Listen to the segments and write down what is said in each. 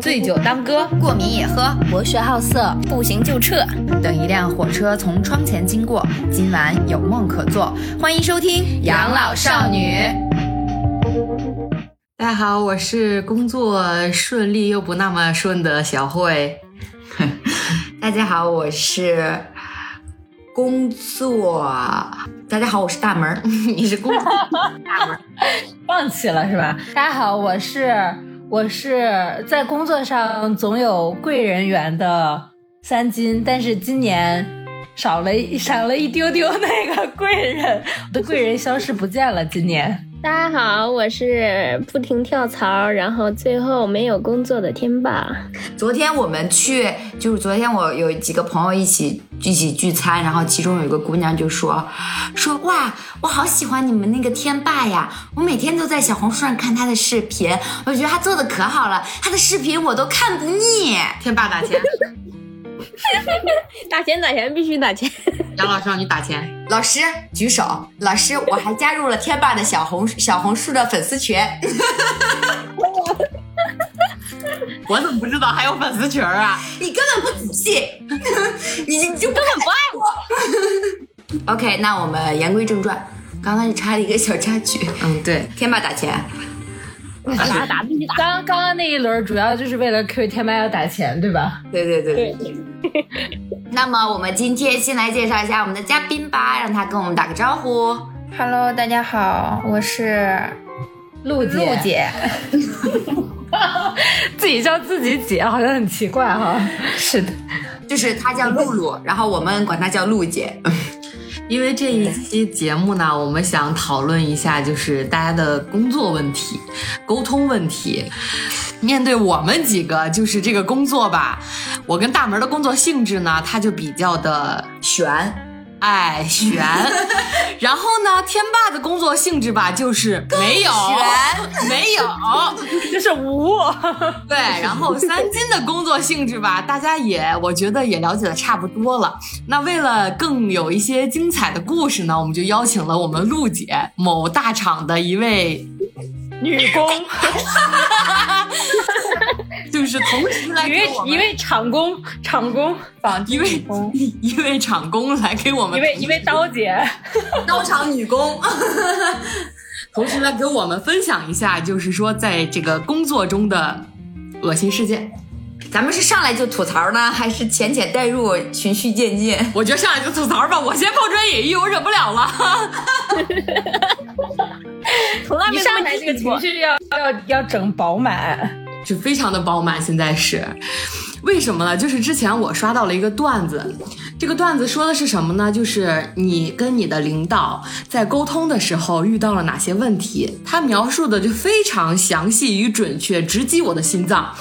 醉酒当歌，过敏也喝，博学好色，不行就撤。等一辆火车从窗前经过，今晚有梦可做。欢迎收听《养老少女》。大家好，我是工作顺利又不那么顺的小慧。大家好，我是工作。大家好，我是大门。你是工作大门，放弃了是吧？大家好，我是我是在工作上总有贵人缘的三金，但是今年少了少了一丢丢那个贵人，我的贵人消失不见了。今年。大家好，我是不停跳槽，然后最后没有工作的天霸。昨天我们去，就是昨天我有几个朋友一起一起聚餐，然后其中有一个姑娘就说说哇，我好喜欢你们那个天霸呀，我每天都在小红书上看他的视频，我觉得他做的可好了，他的视频我都看不腻。天霸打钱。打钱打钱必须打钱，杨老师让你打钱。老师举手，老师我还加入了天霸的小红小红书的粉丝群。我怎么不知道还有粉丝群啊？你根本不仔细，你你就根本不爱我。OK，那我们言归正传，刚刚是插了一个小插曲。嗯，对，天霸打钱。打打 必须打！刚刚刚那一轮主要就是为了 Q 天麦要打钱，对吧？对对对对。那么我们今天先来介绍一下我们的嘉宾吧，让他跟我们打个招呼。Hello，大家好，我是陆姐。陆姐，自己叫自己姐，好像很奇怪哈。是的，就是她叫露露，然后我们管她叫陆姐。因为这一期节目呢，我们想讨论一下，就是大家的工作问题、沟通问题。面对我们几个，就是这个工作吧，我跟大门的工作性质呢，它就比较的悬，哎悬。然后呢，天霸的工作性质吧，就是没有悬，没有，就是无。对，然后三金的工作性质吧，大家也我觉得也了解的差不多了。那为了更有一些精彩的故事呢，我们就邀请了我们陆姐，某大厂的一位女工，就是同时来一位一位厂工，厂工，一位一位厂工来给我们，一位一位刀姐，刀厂女工，同时来给我们分享一下，就是说在这个工作中的恶心事件。咱们是上来就吐槽呢，还是浅浅带入，循序渐进？我觉得上来就吐槽吧，我先抛砖引玉，我忍不了了。从来没一上来这个情绪要要要整饱满，就非常的饱满。现在是为什么呢？就是之前我刷到了一个段子，这个段子说的是什么呢？就是你跟你的领导在沟通的时候遇到了哪些问题？他描述的就非常详细与准确，直击我的心脏。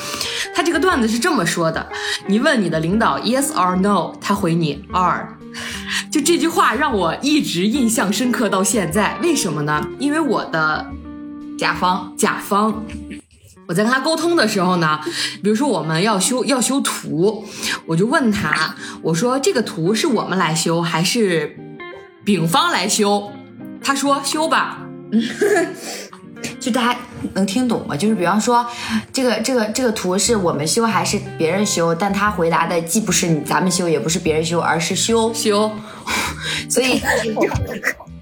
他这个段子是这么说的：你问你的领导 yes or no，他回你 are。就这句话让我一直印象深刻到现在。为什么呢？因为我的甲方甲方。我在跟他沟通的时候呢，比如说我们要修要修图，我就问他，我说这个图是我们来修还是丙方来修？他说修吧。就大家能听懂吗？就是比方说，这个这个这个图是我们修还是别人修？但他回答的既不是咱们修，也不是别人修，而是修修。所以，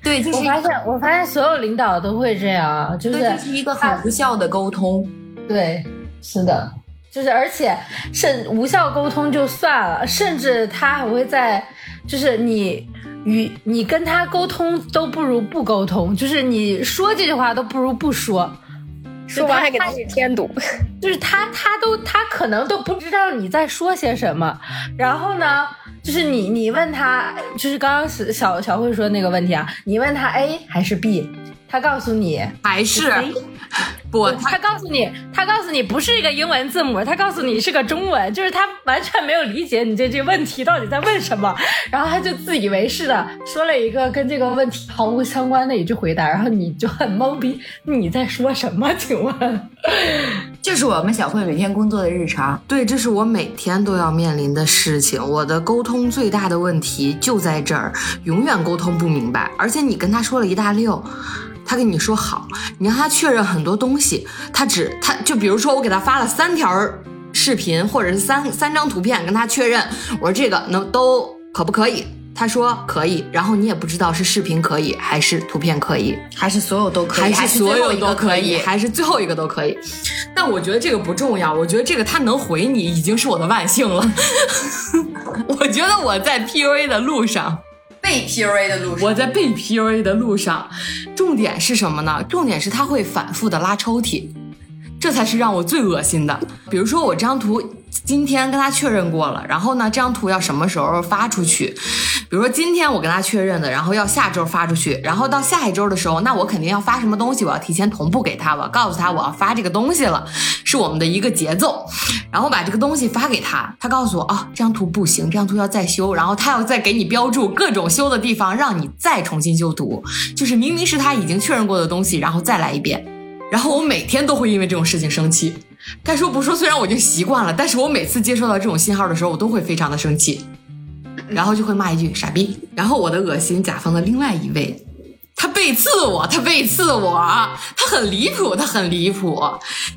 对，就是我发现我发现所有领导都会这样，就是这是一个很无效的沟通。对，是的，就是而且甚无效沟通就算了，甚至他还会在，就是你与你跟他沟通都不如不沟通，就是你说这句话都不如不说，说完还给自己添堵，就是他他都他可能都不知道你在说些什么，然后呢，就是你你问他，就是刚刚小小慧说那个问题啊，你问他 A 还是 B，他告诉你还是。不，他告诉你，他告诉你不是一个英文字母，他告诉你是个中文，就是他完全没有理解你这句问题到底在问什么，然后他就自以为是的说了一个跟这个问题毫无相关的一句回答，然后你就很懵逼，你在说什么？请问，就是我们小慧每天工作的日常，对，这是我每天都要面临的事情。我的沟通最大的问题就在这儿，永远沟通不明白，而且你跟他说了一大溜。他跟你说好，你让他确认很多东西，他只他就比如说我给他发了三条视频或者是三三张图片跟他确认，我说这个能都可不可以？他说可以，然后你也不知道是视频可以还是图片可以，还是所有都可以，还是所有都可以，还是最后一个都可以。但我觉得这个不重要，我觉得这个他能回你已经是我的万幸了。我觉得我在 PUA 的路上，被 PUA 的路上，我在被 PUA 的路上，重点是什么呢？重点是他会反复的拉抽屉，这才是让我最恶心的。比如说我这张图。今天跟他确认过了，然后呢，这张图要什么时候发出去？比如说今天我跟他确认的，然后要下周发出去，然后到下一周的时候，那我肯定要发什么东西？我要提前同步给他，我告诉他我要发这个东西了，是我们的一个节奏。然后把这个东西发给他，他告诉我啊，这张图不行，这张图要再修，然后他要再给你标注各种修的地方，让你再重新修图，就是明明是他已经确认过的东西，然后再来一遍。然后我每天都会因为这种事情生气。该说不说，虽然我已经习惯了，但是我每次接收到这种信号的时候，我都会非常的生气，然后就会骂一句傻逼。然后我的恶心甲方的另外一位。他背刺我，他背刺我，他很离谱，他很离谱。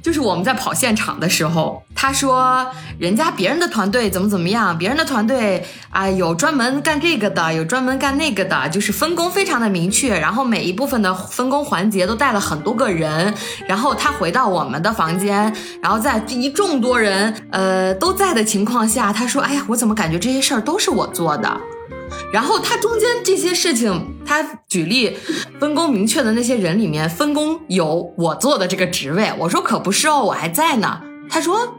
就是我们在跑现场的时候，他说人家别人的团队怎么怎么样，别人的团队啊有专门干这个的，有专门干那个的，就是分工非常的明确，然后每一部分的分工环节都带了很多个人。然后他回到我们的房间，然后在一众多人呃都在的情况下，他说：“哎呀，我怎么感觉这些事儿都是我做的？”然后他中间这些事情，他举例分工明确的那些人里面，分工有我做的这个职位。我说可不是哦，我还在呢。他说。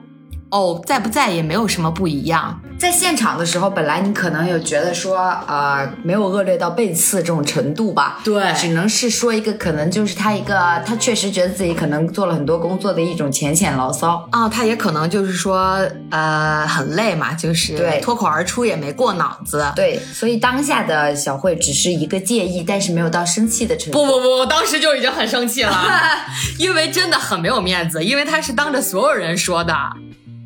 哦，在不在也没有什么不一样。在现场的时候，本来你可能有觉得说，呃，没有恶劣到背刺这种程度吧？对，只能是说一个可能就是他一个，他确实觉得自己可能做了很多工作的一种浅浅牢骚啊。他也可能就是说，呃，很累嘛，就是对脱口而出也没过脑子。对，所以当下的小慧只是一个介意，但是没有到生气的程度。不不不，我当时就已经很生气了，因为真的很没有面子，因为他是当着所有人说的。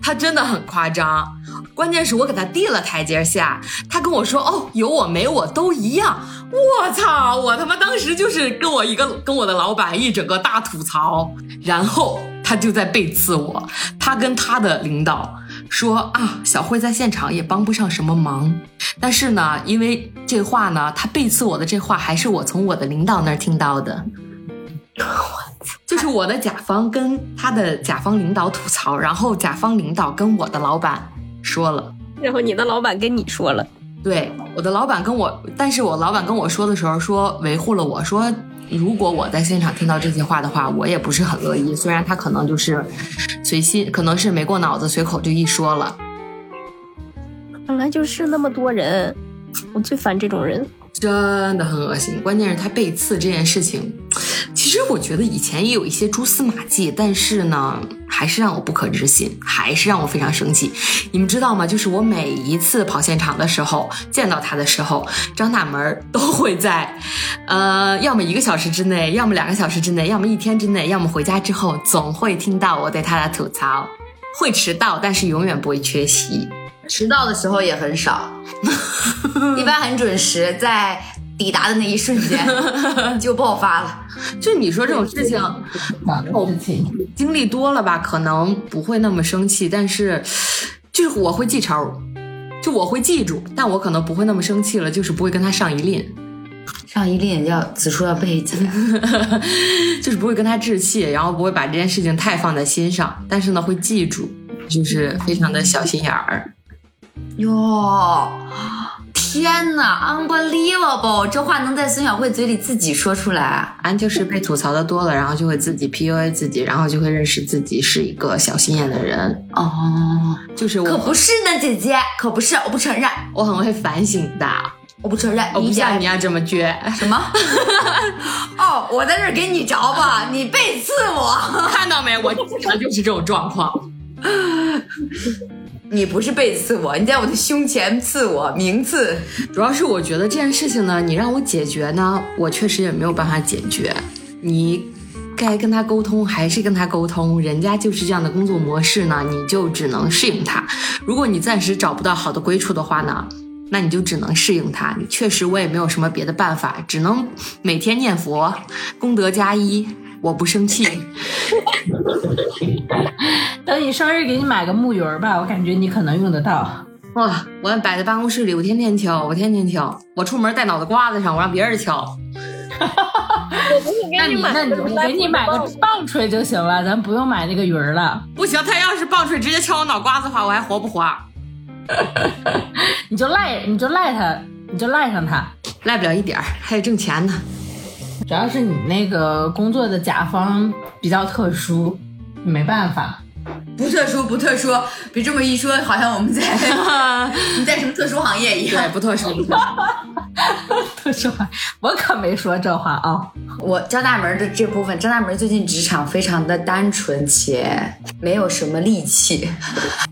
他真的很夸张，关键是我给他递了台阶下，他跟我说：“哦，有我没我都一样。”我操！我他妈当时就是跟我一个跟我的老板一整个大吐槽，然后他就在背刺我。他跟他的领导说：“啊，小慧在现场也帮不上什么忙，但是呢，因为这话呢，他背刺我的这话还是我从我的领导那儿听到的。”就是我的甲方跟他的甲方领导吐槽，然后甲方领导跟我的老板说了，然后你的老板跟你说了，对，我的老板跟我，但是我老板跟我说的时候说维护了我说，如果我在现场听到这些话的话，我也不是很乐意。虽然他可能就是随心，可能是没过脑子，随口就一说了。本来就是那么多人，我最烦这种人。真的很恶心，关键是他背刺这件事情，其实我觉得以前也有一些蛛丝马迹，但是呢，还是让我不可置信，还是让我非常生气。你们知道吗？就是我每一次跑现场的时候，见到他的时候，张大门都会在，呃，要么一个小时之内，要么两个小时之内，要么一天之内，要么回家之后，总会听到我对他的吐槽。会迟到，但是永远不会缺席。迟到的时候也很少，一般很准时，在抵达的那一瞬间 就爆发了。就你说这种事情，经历多了吧，可能不会那么生气，但是就是我会记仇，就我会记住，但我可能不会那么生气了，就是不会跟他上一令。上一令要此处要背起来，就是不会跟他置气，然后不会把这件事情太放在心上，但是呢会记住，就是非常的小心眼儿。哟，天哪，unbelievable！这话能在孙小慧嘴里自己说出来？俺就是被吐槽的多了，然后就会自己 PUA 自己，然后就会认识自己是一个小心眼的人。哦，就是我可不是呢，姐姐，可不是，我不承认，我很会反省的，我不承认，我不像你要这么倔。什么？哦，我在这给你着吧，你背刺我，看到没？我经常就是这种状况。你不是背刺我，你在我的胸前刺我，名刺。主要是我觉得这件事情呢，你让我解决呢，我确实也没有办法解决。你该跟他沟通还是跟他沟通，人家就是这样的工作模式呢，你就只能适应他。如果你暂时找不到好的归处的话呢，那你就只能适应他。你确实我也没有什么别的办法，只能每天念佛，功德加一。我不生气，等你生日给你买个木鱼儿吧，我感觉你可能用得到。哇，我摆在办公室里，我天天敲，我天天敲，我出门带脑袋瓜子上，我让别人敲。那你买那你我给你买个棒槌就行了，咱不用买那个鱼儿了。不行，他要是棒槌直接敲我脑瓜子的话，我还活不活？你就赖你就赖他，你就赖上他。赖不了一点儿，还得挣钱呢。主要是你那个工作的甲方比较特殊，没办法。不特殊，不特殊。别这么一说，好像我们在 你在什么特殊行业一对，样。不特殊，不特殊。特殊话，我可没说这话啊、我张大门的这部分，张大门最近职场非常的单纯且没有什么戾气，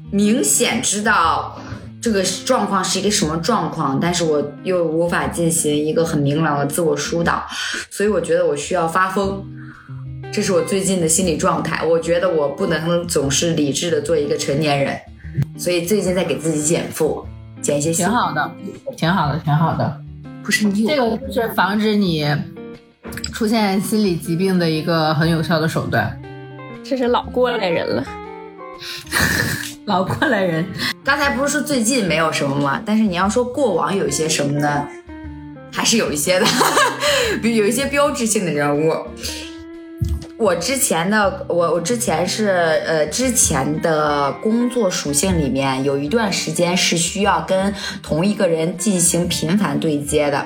明显知道这个状况是一个什么状况，但是我又无法进行一个很明朗的自我疏导，所以我觉得我需要发疯。这是我最近的心理状态，我觉得我不能总是理智的做一个成年人，所以最近在给自己减负，减一些挺。好的，挺好的，挺好的。不是你这个就是防止你出现心理疾病的一个很有效的手段。这是老过来人了。老过来人，刚才不是说最近没有什么吗？但是你要说过往有一些什么呢？还是有一些的，比如有一些标志性的人物。我之前的我我之前是呃之前的工作属性里面有一段时间是需要跟同一个人进行频繁对接的，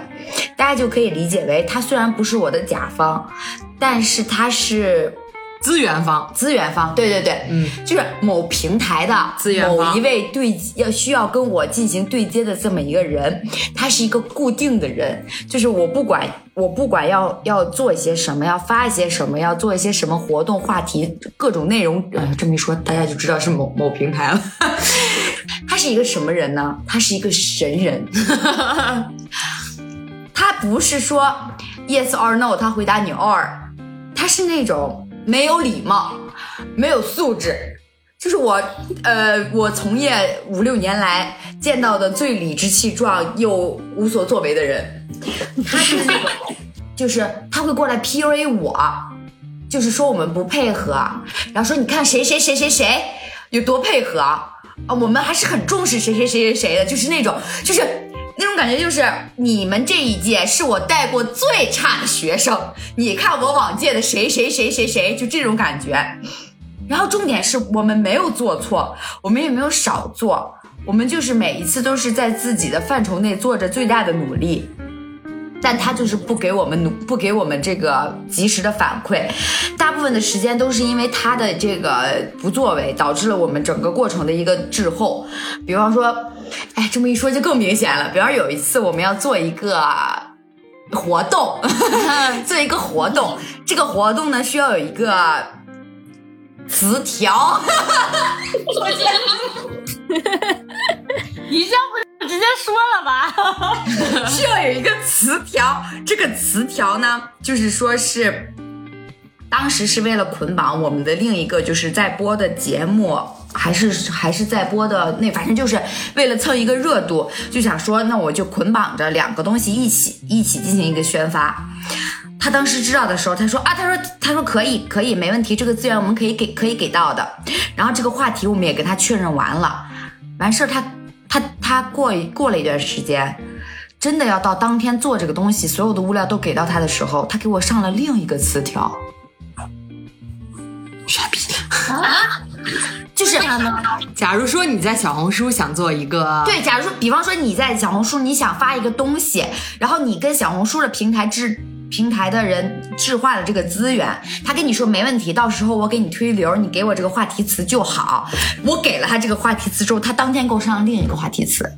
大家就可以理解为他虽然不是我的甲方，但是他是资源方，资源方，对对对，嗯，就是某平台的资源方。某一位对要需要跟我进行对接的这么一个人，他是一个固定的人，就是我不管我不管要要做一些什么，要发一些什么，要做一些什么活动话题，各种内容，呃，这么一说大家就知道是某某平台了。他是一个什么人呢？他是一个神人。他不是说 yes or no，他回答你 or，他是那种没有礼貌、没有素质，就是我呃，我从业五六年来见到的最理直气壮又无所作为的人。他是那种，就是他会过来 PUA 我，就是说我们不配合，然后说你看谁谁谁谁谁有多配合啊，我们还是很重视谁谁谁谁谁的，就是那种就是。那种感觉就是你们这一届是我带过最差的学生，你看我往届的谁谁谁谁谁，就这种感觉。然后重点是我们没有做错，我们也没有少做，我们就是每一次都是在自己的范畴内做着最大的努力。但他就是不给我们努，不给我们这个及时的反馈，大部分的时间都是因为他的这个不作为，导致了我们整个过程的一个滞后。比方说，哎，这么一说就更明显了。比方有一次我们要做一个活动，做一个活动，这个活动呢需要有一个词条，哈哈哈哈哈你这不是 直接说了吧？需要有一个词条。这个词条呢，就是说是当时是为了捆绑我们的另一个就是在播的节目，还是还是在播的那，反正就是为了蹭一个热度，就想说那我就捆绑着两个东西一起一起进行一个宣发。他当时知道的时候，他说啊，他说他说可以可以没问题，这个资源我们可以给可以给到的。然后这个话题我们也跟他确认完了，完事儿他他他过一过了一段时间，真的要到当天做这个东西，所有的物料都给到他的时候，他给我上了另一个词条，傻逼啊！就是假如说你在小红书想做一个，对，假如说，比方说你在小红书你想发一个东西，然后你跟小红书的平台置平台的人置换了这个资源，他跟你说没问题，到时候我给你推流，你给我这个话题词就好。我给了他这个话题词之后，他当天给我上了另一个话题词，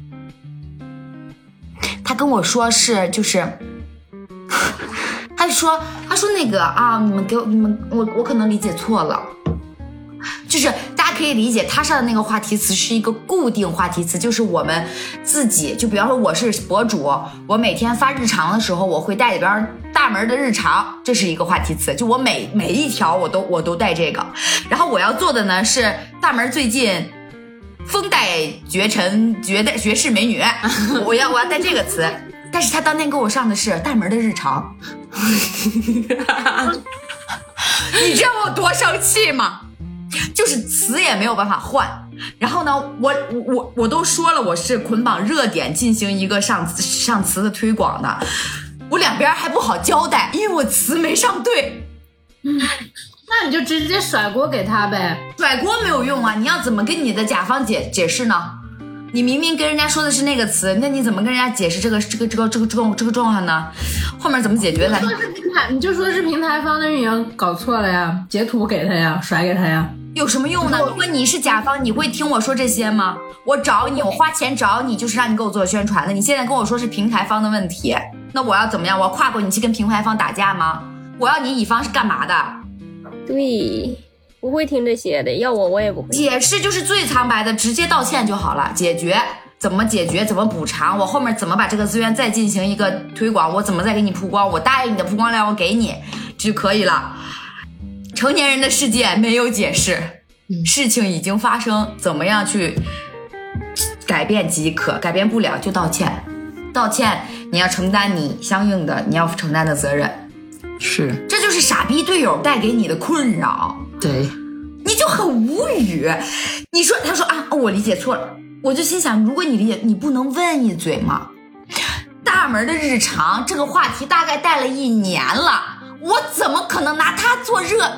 他跟我说是就是。他说：“他说那个啊，你们给我你们我我可能理解错了，就是大家可以理解，他上的那个话题词是一个固定话题词，就是我们自己，就比方说我是博主，我每天发日常的时候，我会带里边大门的日常，这是一个话题词，就我每每一条我都我都带这个，然后我要做的呢是大门最近。”风带绝尘，绝代绝世美女，我要我要带这个词，但是他当天给我上的是大门的日常 你知道我多生气吗？就是词也没有办法换。然后呢，我我我都说了，我是捆绑热点进行一个上上词的推广的，我两边还不好交代，因为我词没上对，那你就直接甩锅给他呗。甩锅没有用啊！你要怎么跟你的甲方解解释呢？你明明跟人家说的是那个词，那你怎么跟人家解释这个这个这个这个这个这个状况呢？后面怎么解决的？说是平台，你就说是平台方的运营搞错了呀，截图给他呀，甩给他呀。有什么用呢？如果你是甲方，你会听我说这些吗？我找你，我花钱找你，就是让你给我做宣传的。你现在跟我说是平台方的问题，那我要怎么样？我要跨过你去跟平台方打架吗？我要你乙方是干嘛的？对，不会听这些的，要我我也不会。解释就是最苍白的，直接道歉就好了。解决怎么解决？怎么补偿？我后面怎么把这个资源再进行一个推广？我怎么再给你曝光？我答应你的曝光量我给你就可以了。成年人的世界没有解释，事情已经发生，怎么样去改变即可？改变不了就道歉，道歉你要承担你相应的你要承担的责任。是这就是傻逼队友带给你的困扰。对，你就很无语。你说，他说啊，我理解错了，我就心想，如果你理解，你不能问一嘴吗？大门的日常这个话题大概带了一年了，我怎么可能拿它做热？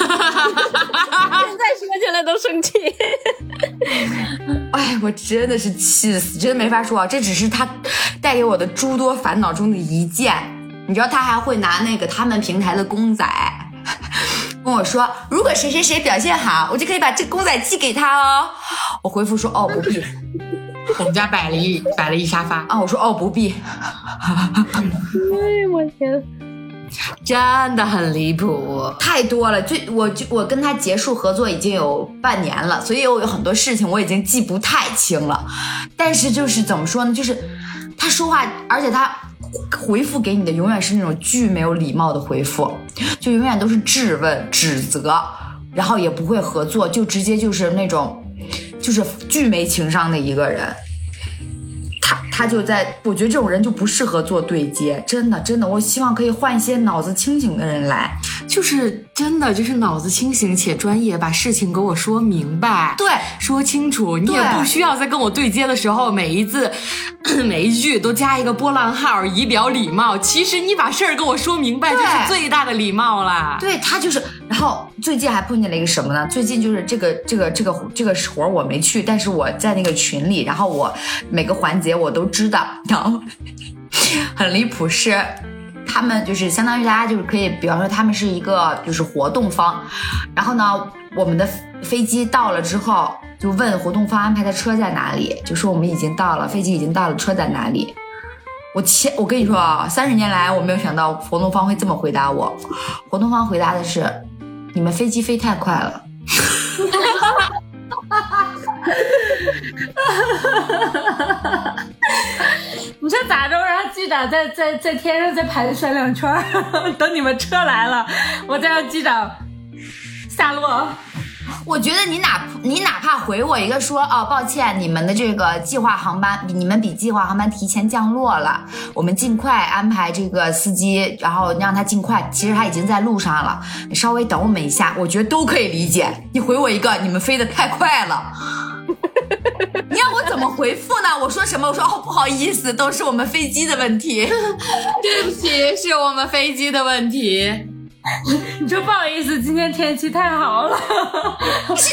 现在说起来都生气。哎，我真的是气死，真的没法说啊！这只是他带给我的诸多烦恼中的一件。你知道他还会拿那个他们平台的公仔 跟我说，如果谁谁谁表现好，我就可以把这公仔寄给他哦。我回复说哦不必我们家摆了一摆了一沙发，啊，我说哦不必。哎我天，真的很离谱。太多了，最我就我跟他结束合作已经有半年了，所以我有很多事情我已经记不太清了。但是就是怎么说呢，就是他说话，而且他回复给你的永远是那种巨没有礼貌的回复，就永远都是质问、指责，然后也不会合作，就直接就是那种就是巨没情商的一个人。他就在，我觉得这种人就不适合做对接，真的真的，我希望可以换一些脑子清醒的人来。就是真的，就是脑子清醒且专业，把事情给我说明白，对，说清楚。你也不需要在跟我对接的时候，每一字 每一句都加一个波浪号，以表礼貌。其实你把事儿跟我说明白，就是最大的礼貌啦。对他就是，然后最近还碰见了一个什么呢？最近就是这个这个这个这个活儿我没去，但是我在那个群里，然后我每个环节我都知道，然后 很离谱是。他们就是相当于大家就是可以，比方说他们是一个就是活动方，然后呢，我们的飞机到了之后，就问活动方安排的车在哪里，就说我们已经到了，飞机已经到了，车在哪里？我前，我跟你说啊，三十年来我没有想到活动方会这么回答我。活动方回答的是：你们飞机飞太快了。你说咋着？让机长在在在天上再盘旋两圈儿，等你们车来了，我再让机长下落。我觉得你哪你哪怕回我一个说哦，抱歉，你们的这个计划航班你们比计划航班提前降落了，我们尽快安排这个司机，然后让他尽快，其实他已经在路上了，你稍微等我们一下，我觉得都可以理解。你回我一个，你们飞得太快了。你让我怎么回复呢？我说什么？我说哦，不好意思，都是我们飞机的问题。对不起，是我们飞机的问题。你说不好意思，今天天气太好了，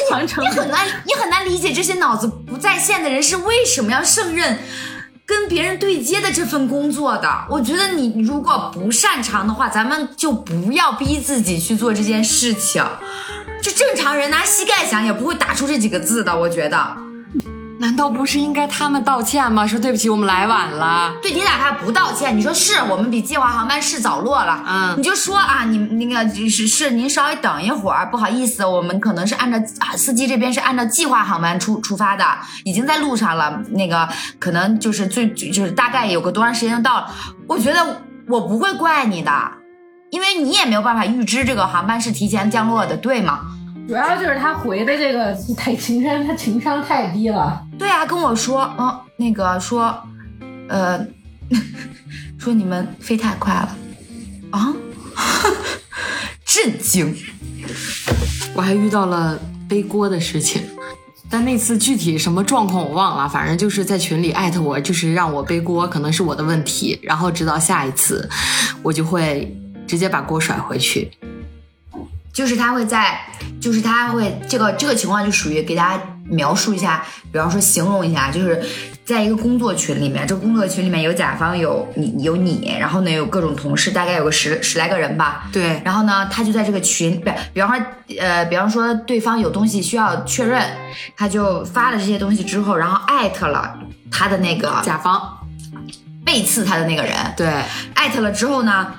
航程你很难，你很难理解这些脑子不在线的人是为什么要胜任跟别人对接的这份工作的。我觉得你如果不擅长的话，咱们就不要逼自己去做这件事情。就正常人拿膝盖想也不会打出这几个字的，我觉得。难道不是应该他们道歉吗？说对不起，我们来晚了。对你哪怕不道歉，你说是我们比计划航班是早落了，嗯你就说啊，你那个是是您稍微等一会儿，不好意思，我们可能是按照啊司机这边是按照计划航班出出发的，已经在路上了，那个可能就是最就是大概有个多长时间就到了，我觉得我不会怪你的，因为你也没有办法预知这个航班是提前降落的，对吗？主要就是他回的这个太情商，他情商太低了。对啊，跟我说，嗯，那个说，呃，说你们飞太快了，啊，震惊。我还遇到了背锅的事情，但那次具体什么状况我忘了，反正就是在群里艾特我，就是让我背锅，可能是我的问题，然后直到下一次，我就会直接把锅甩回去。就是他会在，就是他会这个这个情况就属于给大家描述一下，比方说形容一下，就是在一个工作群里面，这个工作群里面有甲方有你有你，然后呢有各种同事，大概有个十十来个人吧。对，然后呢，他就在这个群，比比方说，呃，比方说对方有东西需要确认，他就发了这些东西之后，然后艾特了他的那个甲方，背刺他的那个人，对，艾特了之后呢，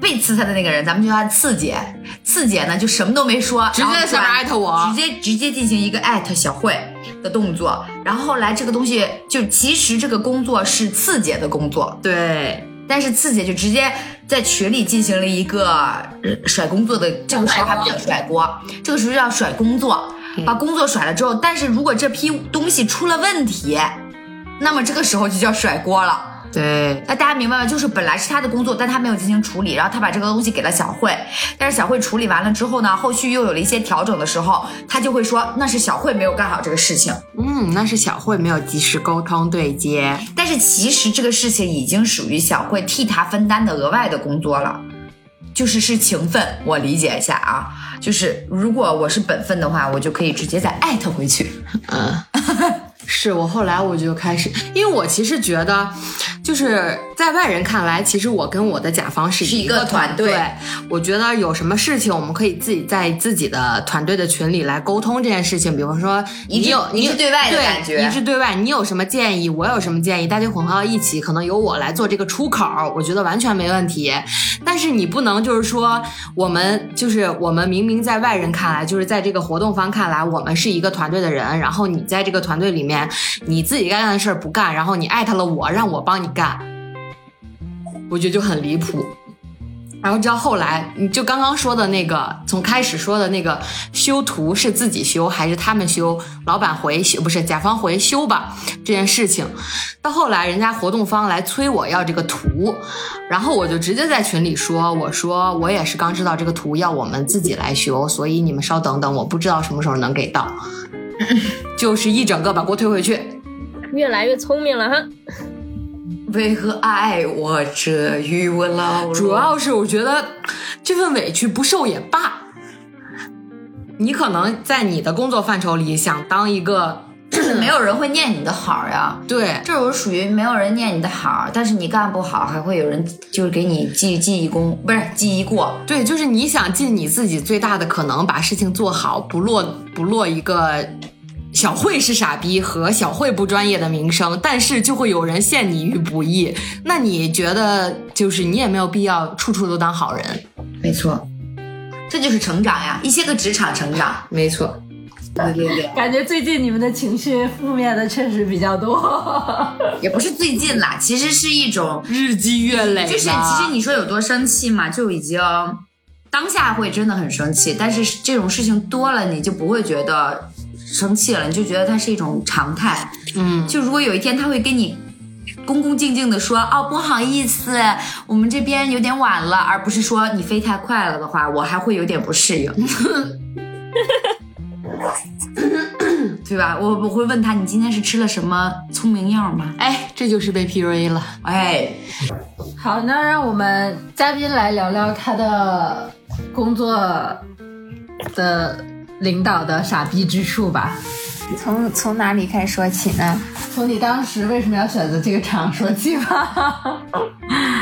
背刺他的那个人，咱们就叫他刺姐，刺姐呢就什么都没说，直接在下面艾特我直接直接进行一个艾特小慧的动作，然后后来这个东西就其实这个工作是刺姐的工作，对，但是刺姐就直接在群里进行了一个呃甩工作的，这个时候还不叫甩锅，这个时候叫甩工作，把工作甩了之后，但是如果这批东西出了问题，那么这个时候就叫甩锅了。对，那大家明白吗？就是本来是他的工作，但他没有进行处理，然后他把这个东西给了小慧，但是小慧处理完了之后呢，后续又有了一些调整的时候，他就会说那是小慧没有干好这个事情，嗯，那是小慧没有及时沟通对接，但是其实这个事情已经属于小慧替他分担的额外的工作了。就是是情分，我理解一下啊，就是如果我是本分的话，我就可以直接再艾特回去。嗯，是我后来我就开始，因为我其实觉得，就是在外人看来，其实我跟我的甲方是是一个个团团队我觉得有什么事情，我们可以自己在自己的团队的群里来沟通这件事情。比方说，你有你是对外的感觉一致对外。你有什么建议，我有什么建议，大家混合到一起，可能由我来做这个出口，我觉得完全没问题。但是你不能就是说，我们就是我们明明在外人看来，就是在这个活动方看来，我们是一个团队的人，然后你在这个团队里面，你自己该干的事儿不干，然后你艾特了我，让我帮你干，我觉得就很离谱。然后直到后来，你就刚刚说的那个，从开始说的那个修图是自己修还是他们修，老板回修不是甲方回修吧这件事情，到后来人家活动方来催我要这个图，然后我就直接在群里说，我说我也是刚知道这个图要我们自己来修，所以你们稍等等，我不知道什么时候能给到，就是一整个把锅推回去。越来越聪明了哈。为何爱我这与我老弱？主要是我觉得这份委屈不受也罢。你可能在你的工作范畴里想当一个就是没有人会念你的好呀。对这种属于没有人念你的好，但是你干不好，还会有人就是给你记记一功，不是记一过。对，就是你想尽你自己最大的可能把事情做好，不落不落一个小慧是傻逼和小慧不专业的名声，但是就会有人陷你于不义。那你觉得就是你也没有必要处处都当好人。没错，这就是成长呀，一些个职场成长。没错，感觉最近你们的情绪负面的确实比较多。也不是最近啦，其实是一种，日积月累，就是其实你说有多生气嘛，就已经当下会真的很生气，但是这种事情多了，你就不会觉得生气了，你就觉得它是一种常态。嗯，就如果有一天他会跟你恭恭敬敬的说，哦，不好意思，我们这边有点晚了，而不是说你飞太快了的话，我还会有点不适应。对吧？我我会问他，你今天是吃了什么聪明药吗？哎，这就是被 PUA 了。哎，好，那让我们嘉宾来聊聊他的工作的领导的傻逼之处吧。从从哪里开始说起呢？从你当时为什么要选择这个厂说起吧。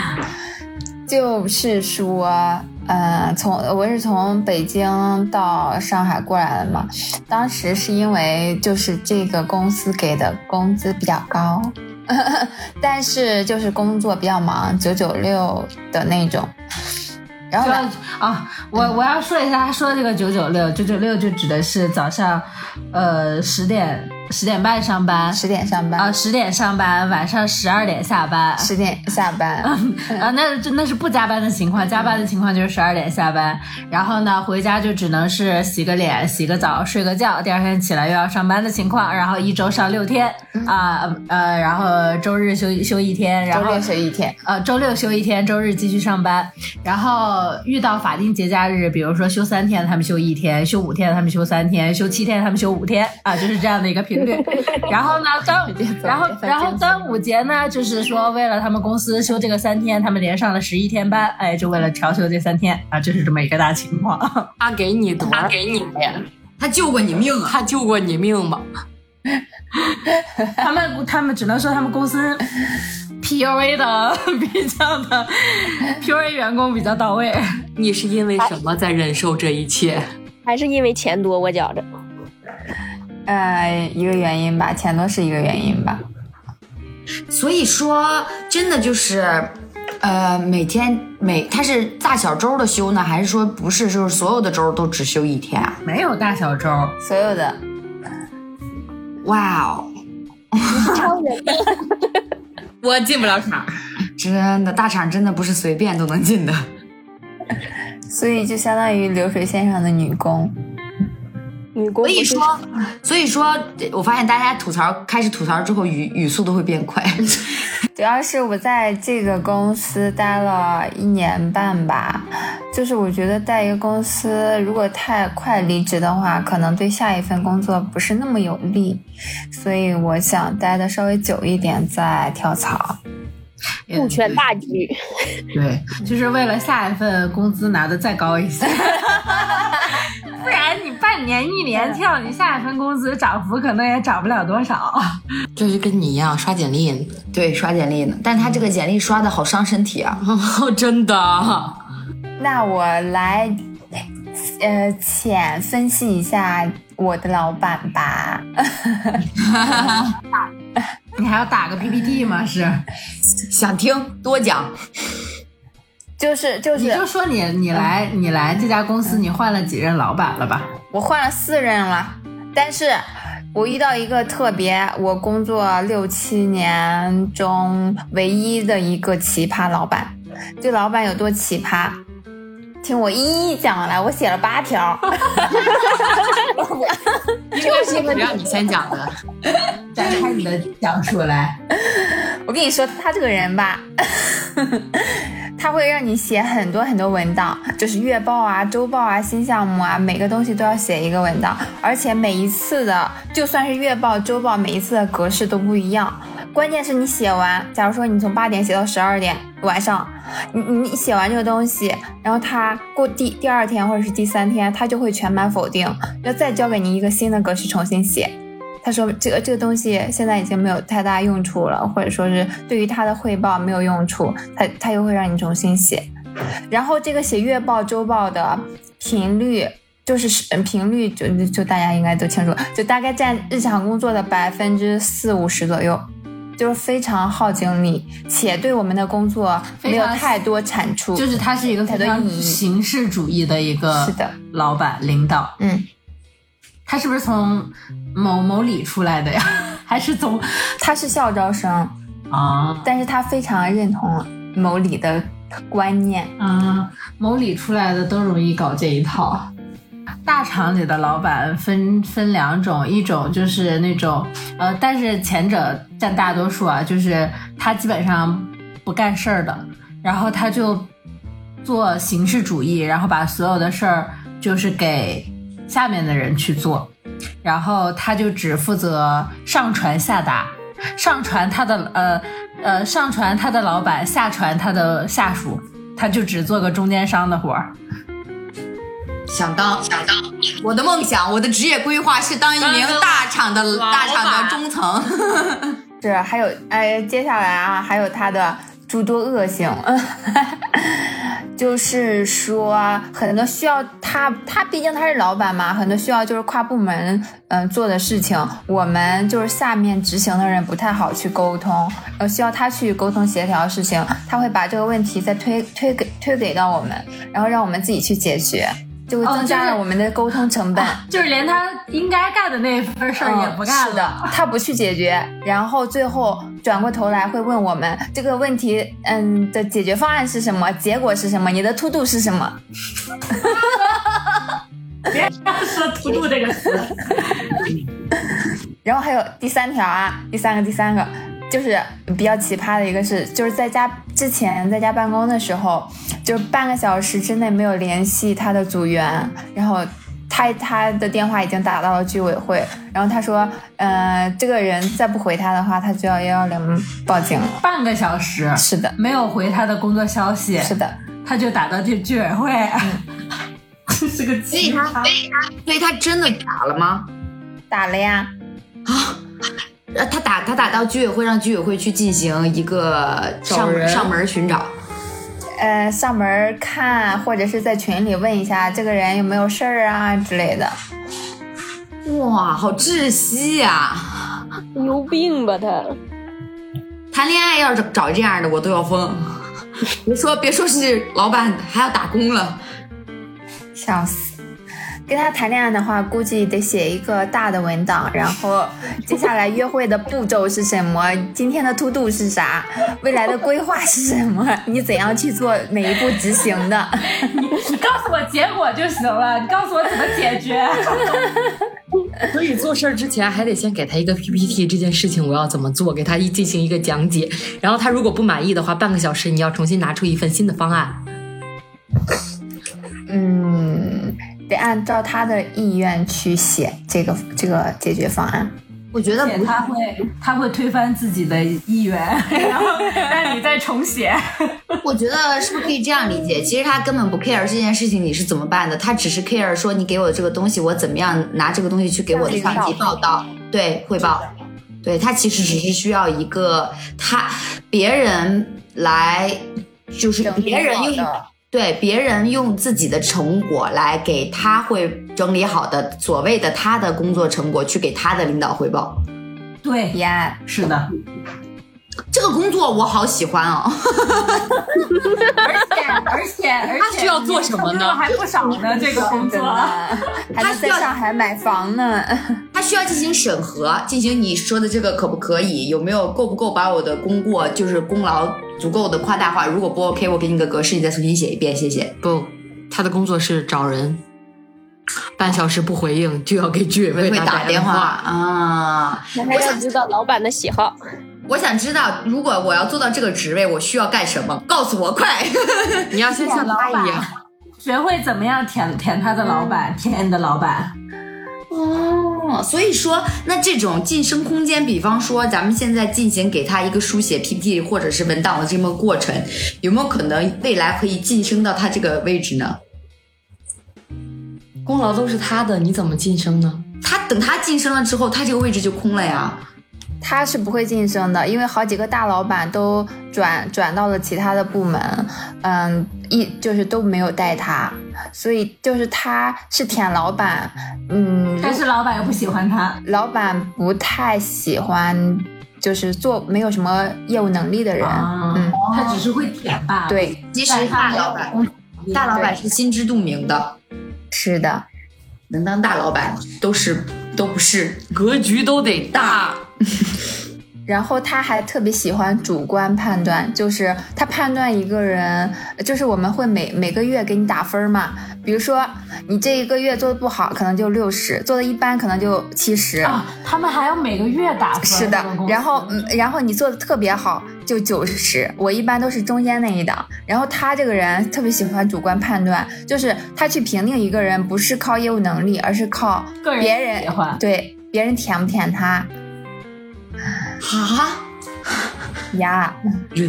就是说，呃，从我是从北京到上海过来的嘛，当时是因为就是这个公司给的工资比较高，但是就是工作比较忙，九九六的那种。然后啊，我我要说一下，他说的这个九九六，九九六就指的是早上，呃十点十点半上班，十点上班。啊，十点上班，晚上十二点下班。十点下班，啊，那这那是不加班的情况，加班的情况就是十二点下班，然后呢回家就只能是洗个脸、洗个澡、睡个觉，第二天起来又要上班的情况，然后一周上六天。啊呃，然后周日休休一天，然后周六休一天。呃，周六休一天，周日继续上班。然后遇到法定节假日，比如说休三天，他们休一天；休五天，他们休三天；休七天，他们休五天。啊，就是这样的一个频率。然后呢，端午节，然后然后端午节呢，就是说为了他们公司休这个三天，他们连上了十一天班，哎，就为了调休这三天啊，就是这么一个大情况。他给你多，他给你，他救过你命啊！他救过你命吗？他们他们只能说他们公司 PUA 的比较的 PUA 员工比较到位。你是因为什么在忍受这一切？还是因为钱多？我觉着，呃，一个原因吧，钱多是一个原因吧。所以说，真的就是，呃，每天每他是大小周的休呢，还是说不是，就是所有的周都只休一天啊？没有大小周，所有的哇哦，超 人我进不了场。真的大厂真的不是随便都能进的。所以就相当于流水线上的女工。女工所以说，所以说，我发现大家吐槽开始吐槽之后语语速都会变快。主要是我在这个公司待了一年半吧，就是我觉得在一个公司如果太快离职的话，可能对下一份工作不是那么有利，所以我想待的稍微久一点再跳槽。顾全大局。对，就是为了下一份工资拿的再高一些。不然你半年、一年跳，你下一份工资涨幅可能也涨不了多少。就是跟你一样刷简历，对，刷简历呢，但他这个简历刷的好伤身体啊。真的。那我来，呃，浅分析一下我的老板吧。你还要打个 PPT 吗？是，想听多讲，就是就是你就说你你来你来这家公司，你换了几任老板了吧？我换了四任了，但是我遇到一个特别，我工作六七年中唯一的一个奇葩老板。这老板有多奇葩？听我一一讲来，我写了八条。就是不让你先讲的，展开你的讲述来。我跟你说，他这个人吧，他会让你写很多很多文档，就是月报啊、周报啊、新项目啊，每个东西都要写一个文档，而且每一次的，就算是月报、周报，每一次的格式都不一样。关键是你写完，假如说你从八点写到十二点晚上，你你写完这个东西，然后他过第第二天或者是第三天，他就会全盘否定，要再交给你一个新的格式重新写。他说这个这个东西现在已经没有太大用处了，或者说是对于他的汇报没有用处，他他又会让你重新写。然后这个写月报、周报的频率，就是频率就就大家应该都清楚，就大概占日常工作的百分之四五十左右，就是非常耗精力，且对我们的工作没有太多产出。就是他是一个非常形式主义的一个是的老板领导。嗯，他是不是从某某里出来的呀？还是从他是校招生，啊但是他非常认同某里的观念。啊某里出来的都容易搞这一套？大厂里的老板分分两种，一种就是那种呃，但是前者占大多数啊，就是他基本上不干事儿的，然后他就做形式主义，然后把所有的事儿就是给下面的人去做，然后他就只负责上传下达，上传他的呃呃上传他的老板，下传他的下属，他就只做个中间商的活儿。想当想当，我的梦想，我的职业规划是当一名大厂的大厂的中层。是，还有哎，接下来啊，还有他的诸多恶性，就是说很多需要他，他毕竟他是老板嘛，很多需要就是跨部门嗯、呃做的事情，我们就是下面执行的人不太好去沟通，呃，需要他去沟通协调事情，他会把这个问题再推推给推给到我们，然后让我们自己去解决。就会增加了我们的沟通成本。就是连他应该干的那份事儿也不干了。是的，他不去解决，然后最后转过头来会问我们这个问题，嗯的解决方案是什么，结果是什么，你的 to do 是什么？别说 to do 这个词。然后还有第三条啊，第三个，第三个就是比较奇葩的一个是，就是在家之前在家办公的时候，就半个小时之内没有联系他的组员，然后他他的电话已经打到了居委会，然后他说，呃，这个人再不回他的话，他就要幺幺零报警了。半个小时是的，没有回他的工作消息，是的，他就打到这居委会，这 是个所以他，所以他，所以他真的打了吗？打了呀。啊，呃，他打他打到居委会，让居委会去进行一个上上门寻找，呃，上门看，或者是在群里问一下这个人有没有事儿啊之类的。哇，好窒息呀！有病吧他？谈恋爱要是找这样的，我都要疯。别说别说是老板，还要打工了，笑死。跟他谈恋爱的话，估计得写一个大的文档，然后 接下来约会的步骤是什么？今天的 to do 是啥？未来的规划是什么？你怎样去做每一步执行的？你告诉我结果就行了，你告诉我怎么解决。所以做事儿之前还得先给他一个 PPT，这件事情我要怎么做，给他一进行一个讲解。然后他如果不满意的话，半个小时你要重新拿出一份新的方案。嗯。得按照他的意愿去写这个这个解决方案。我觉得他会他会推翻自己的意愿，然后让你再重写。我觉得是不是可以这样理解？其实他根本不 care 这件事情你是怎么办的，他只是 care 说你给我的这个东西，我怎么样拿这个东西去给我的上级报道，对汇报。对他其实只是需要一个他别人来，就是别人用。对别人用自己的成果来给他会整理好的所谓的他的工作成果去给他的领导汇报。对呀，是的，这个工作我好喜欢哦。而且而且而且他需要做什么呢？还不少呢，这个工作。他在上海买房呢。他需要进行审核，进行你说的这个可不可以，有没有够不够把我的功过就是功劳。足够的夸大化，如果不 OK，我给你个格式，你再重新写一遍，谢谢。不，他的工作是找人，半小时不回应就要给居委会打电话啊。我想知道老板的喜好。我想知道，如果我要做到这个职位，我需要干什么？告诉我，快！你要先向老板学会怎么样舔舔他的老板，舔你的老板。哦，所以说，那这种晋升空间，比方说咱们现在进行给他一个书写 PPT 或者是文档的这么过程，有没有可能未来可以晋升到他这个位置呢？功劳都是他的，你怎么晋升呢？他等他晋升了之后，他这个位置就空了呀。他是不会晋升的，因为好几个大老板都转转到了其他的部门，嗯，一就是都没有带他，所以就是他是舔老板，嗯，但是老板又不喜欢他，老板不太喜欢，就是做没有什么业务能力的人，嗯，他只是会舔吧？对，其实大老板，大老板是心知肚明的，是的，能当大老板都是都不是格局都得大。然后他还特别喜欢主观判断，就是他判断一个人，就是我们会每每个月给你打分嘛。比如说你这一个月做的不好，可能就六十；做的一般，可能就七十。啊，他们还要每个月打分。是的，然后嗯，然后你做的特别好，就九十。我一般都是中间那一档。然后他这个人特别喜欢主观判断，就是他去评定一个人，不是靠业务能力，而是靠别人对别人舔不舔他。啊 呀，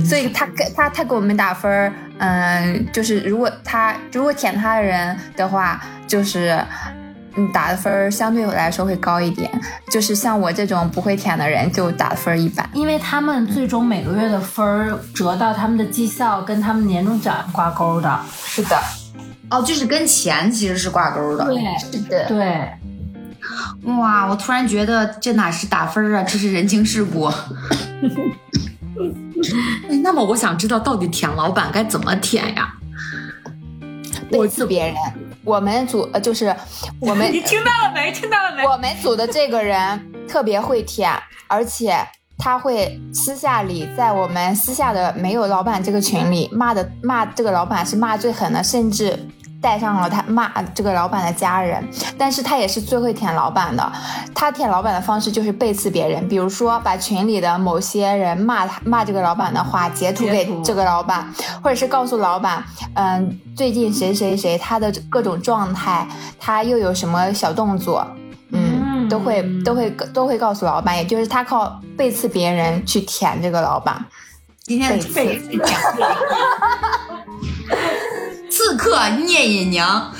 所以他给他他给我们打分嗯，就是如果他如果舔他的人的话，就是嗯打的分相对来说会高一点，就是像我这种不会舔的人就打分一般，因为他们最终每个月的分折到他们的绩效跟他们年终奖挂钩的，是的，哦，就是跟钱其实是挂钩的，对，是的，对。哇！我突然觉得这哪是打分啊，这是人情世故。哎，那么我想知道，到底舔老板该怎么舔呀？背刺别人，我们组呃就是我们 你听到了没？听到了没？我们组的这个人特别会舔，而且他会私下里在我们私下的没有老板这个群里骂的骂这个老板是骂最狠的，甚至带上了他骂这个老板的家人。但是他也是最会舔老板的，他舔老板的方式就是背刺别人，比如说把群里的某些人骂他骂这个老板的话截图给这个老板，或者是告诉老板，嗯，最近谁谁谁他的各种状态，他又有什么小动作。嗯，都会都会都会告诉老板，也就是他靠背刺别人去舔这个老板。今天的背刺 刺客聂隐娘，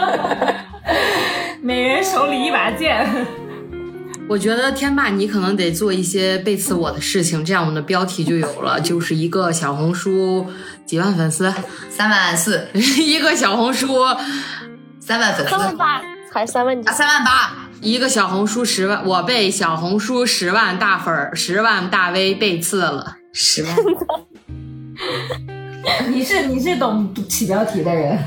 每人手里一把剑。我觉得天霸你可能得做一些背刺我的事情，这样我们的标题就有了，就是一个小红书几万粉丝，三万四，一个小红书三万粉丝，三万八还是三万几啊，？三万八，一个小红书十万，我被小红书十万大粉儿、十万大 V 背刺了。十万。你是你是懂起标题的人，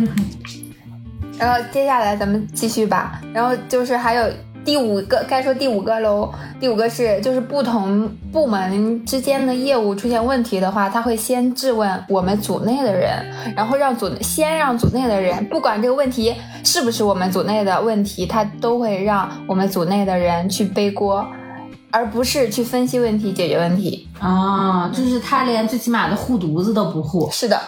然后接下来咱们继续吧。然后就是还有第五个，该说第五个喽。第五个是就是不同部门之间的业务出现问题的话，他会先质问我们组内的人，然后让组先让组内的人，不管这个问题是不是我们组内的问题，他都会让我们组内的人去背锅，而不是去分析问题、解决问题。啊，就是他连最起码的护犊子都不护，是的，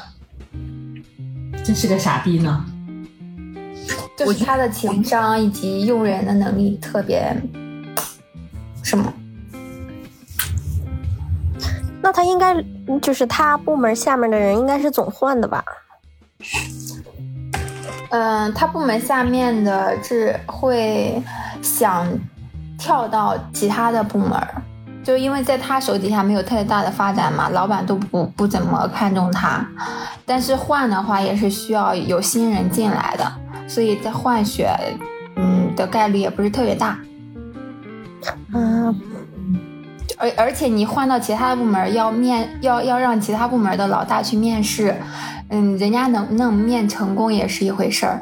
真是个傻逼呢。就是他的情商以及用人的能力特别什么。那他应该就是他部门下面的人应该是总换的吧？嗯，他部门下面的是会想跳到其他的部门，就因为在他手底下没有特别大的发展嘛，老板都不不怎么看重他。但是换的话也是需要有新人进来的，所以在换血，嗯的概率也不是特别大。嗯，而而且你换到其他的部门要面要要让其他部门的老大去面试，嗯，人家能能面成功也是一回事儿。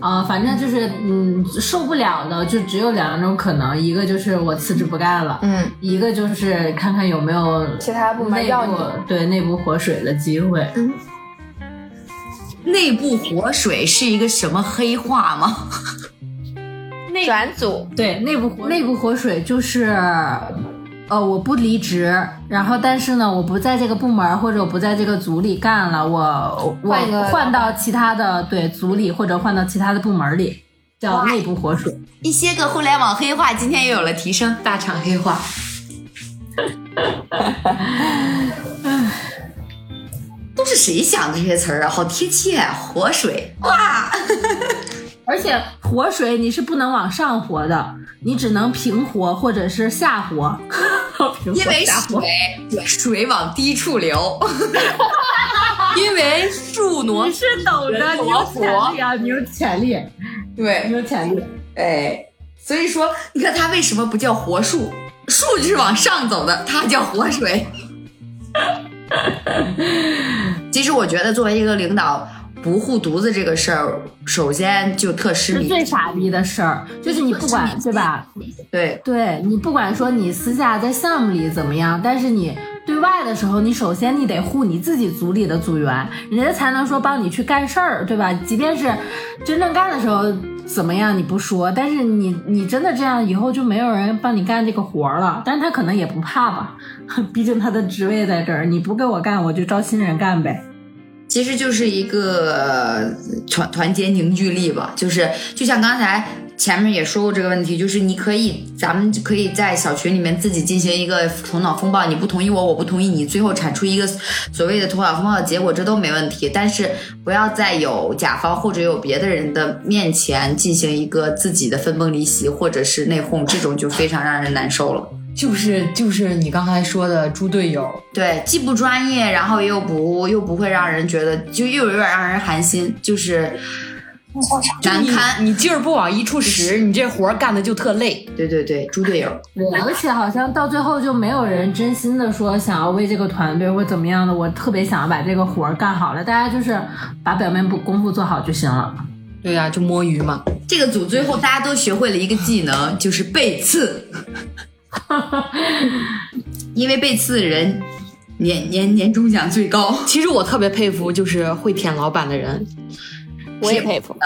啊、反正就是嗯，受不了的就只有两种可能，一个就是我辞职不干了，嗯，一个就是看看有没有其他部门要你。对内部活水的机会。内部活水是一个什么黑话吗？转组，对，内部活内部活水就是，呃，我不离职，然后但是呢，我不在这个部门或者我不在这个组里干了，我我换到其他的对组里或者换到其他的部门里，叫内部活水。一些个互联网黑话今天又有了提升。大厂黑化，都是谁想的这些词儿啊？好贴切、啊，活水哇！而且活水你是不能往上活的，你只能平活或者是下活。因为水水往低处流，因为树挪你是懂的，你有潜力啊，你有潜力，对你，有潜力。哎，所以说你看它为什么不叫活树？树就是往上走的，它叫活水。其实我觉得作为一个领导，不护犊子这个事儿，首先就特失是最。傻逼的事儿，就是你不管对吧？对，对你不管说你私下在项目里怎么样，但是你对外的时候，你首先你得护你自己组里的组员，人家才能说帮你去干事儿，对吧？即便是真正干的时候怎么样你不说，但是你你真的这样以后就没有人帮你干这个活儿了，但是他可能也不怕吧，毕竟他的职位在这儿，你不给我干，我就招新人干呗。其实就是一个团团结凝聚力吧，就是就像刚才前面也说过这个问题，就是你可以，咱们可以在小群里面自己进行一个头脑风暴，你不同意我，我不同意你，最后产出一个所谓的头脑风暴的结果，这都没问题。但是不要在有甲方或者有别的人的面前进行一个自己的分崩离析或者是内讧，这种就非常让人难受了。就是就是你刚才说的猪队友，对，既不专业，然后又不又不会让人觉得，就又有点让人寒心，就是难堪。你劲儿不往一处使，你这活儿干的就特累。对对对，猪队友。对，而且好像到最后就没有人真心的说想要为这个团队或怎么样的，我特别想要把这个活儿干好了，大家就是把表面不功夫做好就行了。对呀、就摸鱼嘛。这个组最后大家都学会了一个技能，就是背刺。因为被刺的人年年年终奖最高。其实我特别佩服，就是会舔老板的人，我也佩服。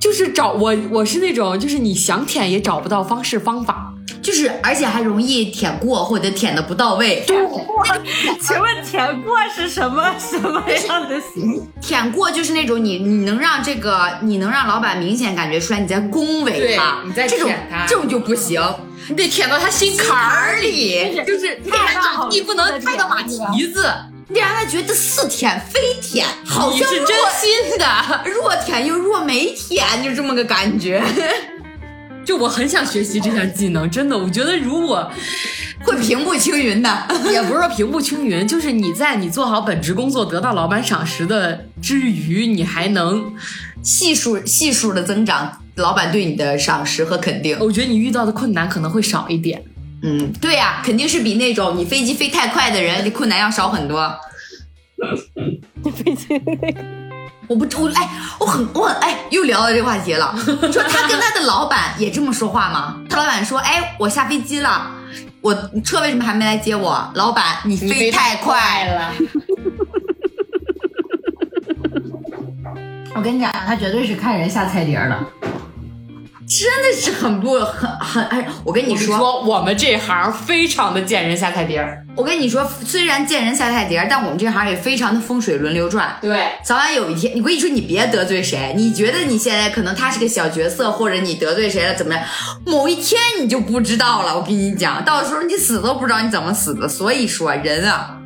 就是找我，我是那种，就是你想舔也找不到方式方法。就是，而且还容易舔过或者舔的不到位。请问舔过是什么什么 样的行？舔过就是那种你你能让这个你能让老板明显感觉出来你在恭维他，你在这种舔他这种就不行。你得舔到他心坎儿里，就是你不能拍到马蹄子。你让他觉得似舔非舔，好像是真心的。弱舔又弱没舔，就这么个感觉。就我很想学习这项技能，真的，我觉得如果会平步青云的。也不是说平步青云，就是你在你做好本职工作，得到老板赏识的之余，你还能，系数系数的增长，老板对你的赏识和肯定。我觉得你遇到的困难可能会少一点。嗯，对呀、肯定是比那种你飞机飞太快的人，你困难要少很多。我不，我哎，我很我很哎，又聊到这个话题了。你 说他跟他的老板也这么说话吗？他老板说：“哎，我下飞机了，我车为什么还没来接我？老板，你飞太快了。我跟你讲，他绝对是看人下菜碟儿的。真的是很不很很哎，我跟你说，我们这行非常的见人下菜碟儿，我跟你说，虽然见人下菜碟儿，但我们这行也非常的风水轮流转。对，早晚有一天，我跟你说，你别得罪谁。你觉得你现在可能他是个小角色，或者你得罪谁了怎么样？某一天你就不知道了。我跟你讲，到时候你死都不知道你怎么死的。所以说，人啊，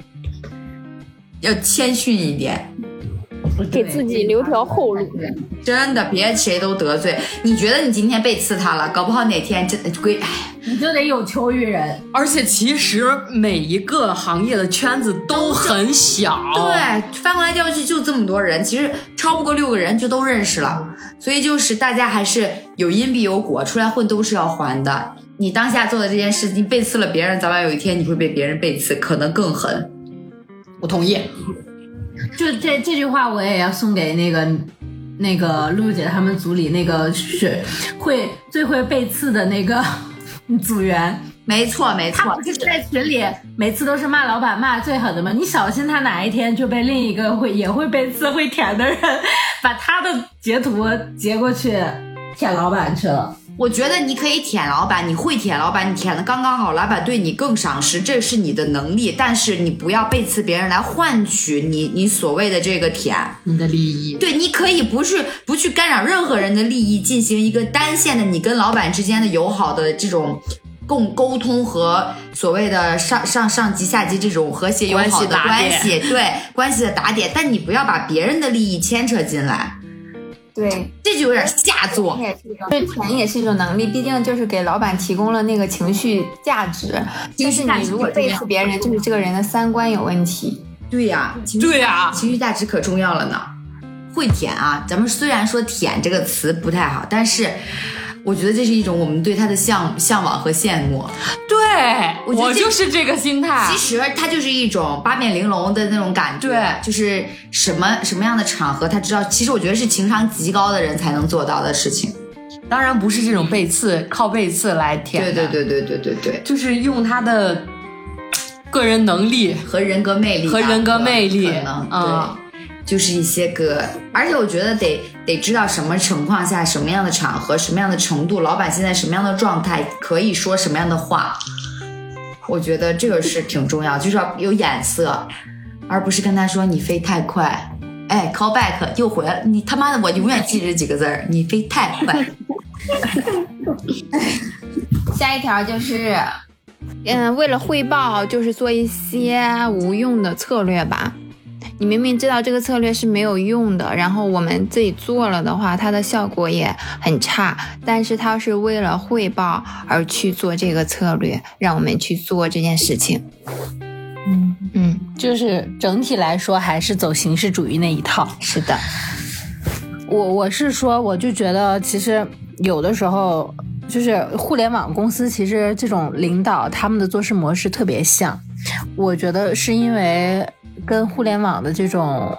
要谦逊一点，给自己留条后路。真的别谁都得罪。你觉得你今天背刺他了，搞不好哪天真的归哎。你就得有求于人。而且其实每一个行业的圈子都很小，对，翻过来调去就这么多人，其实超不过六个人就都认识了，所以就是大家还是有因必有果，出来混都是要还的。你当下做的这件事，你背刺了别人，早晚有一天你会被别人背刺，可能更狠。我同意。就这这句话，我也要送给那个那个露露姐他们组里那个是会最会背刺的那个 组员。没错，没错他不，是在群里每次都是骂老板骂得最狠的吗？你小心他哪一天就被另一个会也会被刺会舔的人 把他的截图截过去舔老板去了。我觉得你可以舔老板，你会舔老板，你舔的刚刚好，老板对你更赏识，这是你的能力。但是你不要背刺别人来换取你你所谓的这个舔。你的利益，对，你可以不是不去干扰任何人的利益，进行一个单线的你跟老板之间的友好的这种共沟通和所谓的上上上级下级这种和谐友好的关系，对关系的打点，但你不要把别人的利益牵扯进来，对，这就有点下作。对，舔也是一种能力，毕竟就是给老板提供了那个情绪价值。就是你如果背刺别人，就是这个人的三观有问题。对呀、对呀、情绪价值可重要了呢。会舔啊，咱们虽然说“舔”这个词不太好，但是我觉得这是一种我们对他的向向往和羡慕。对我觉得就是这个心态其。实他就是一种八面玲珑的那种感觉，对就是什么什么样的场合，他知道。其实我觉得是情商极高的人才能做到的事情。当然不是这种背刺，靠背刺来舔对，对对对对对对，就是用他的个人能力和人格魅力和人格魅力可能啊对。就是一些个，而且我觉得得得知道什么情况下、什么样的场合、什么样的程度，老板现在什么样的状态，可以说什么样的话。我觉得这个是挺重要，就是要有眼色，而不是跟他说你飞太快。哎，call back 又回来，你他妈的，我永远记这几个字儿，你飞太快。下一条就是，嗯，为了汇报，就是做一些无用的策略吧。你明明知道这个策略是没有用的，然后我们自己做了的话，它的效果也很差。但是它是为了汇报而去做这个策略，让我们去做这件事情。嗯，嗯，就是整体来说还是走形式主义那一套。是的。我我是说，我就觉得其实有的时候就是互联网公司，其实这种领导他们的做事模式特别像。我觉得是因为跟互联网的这种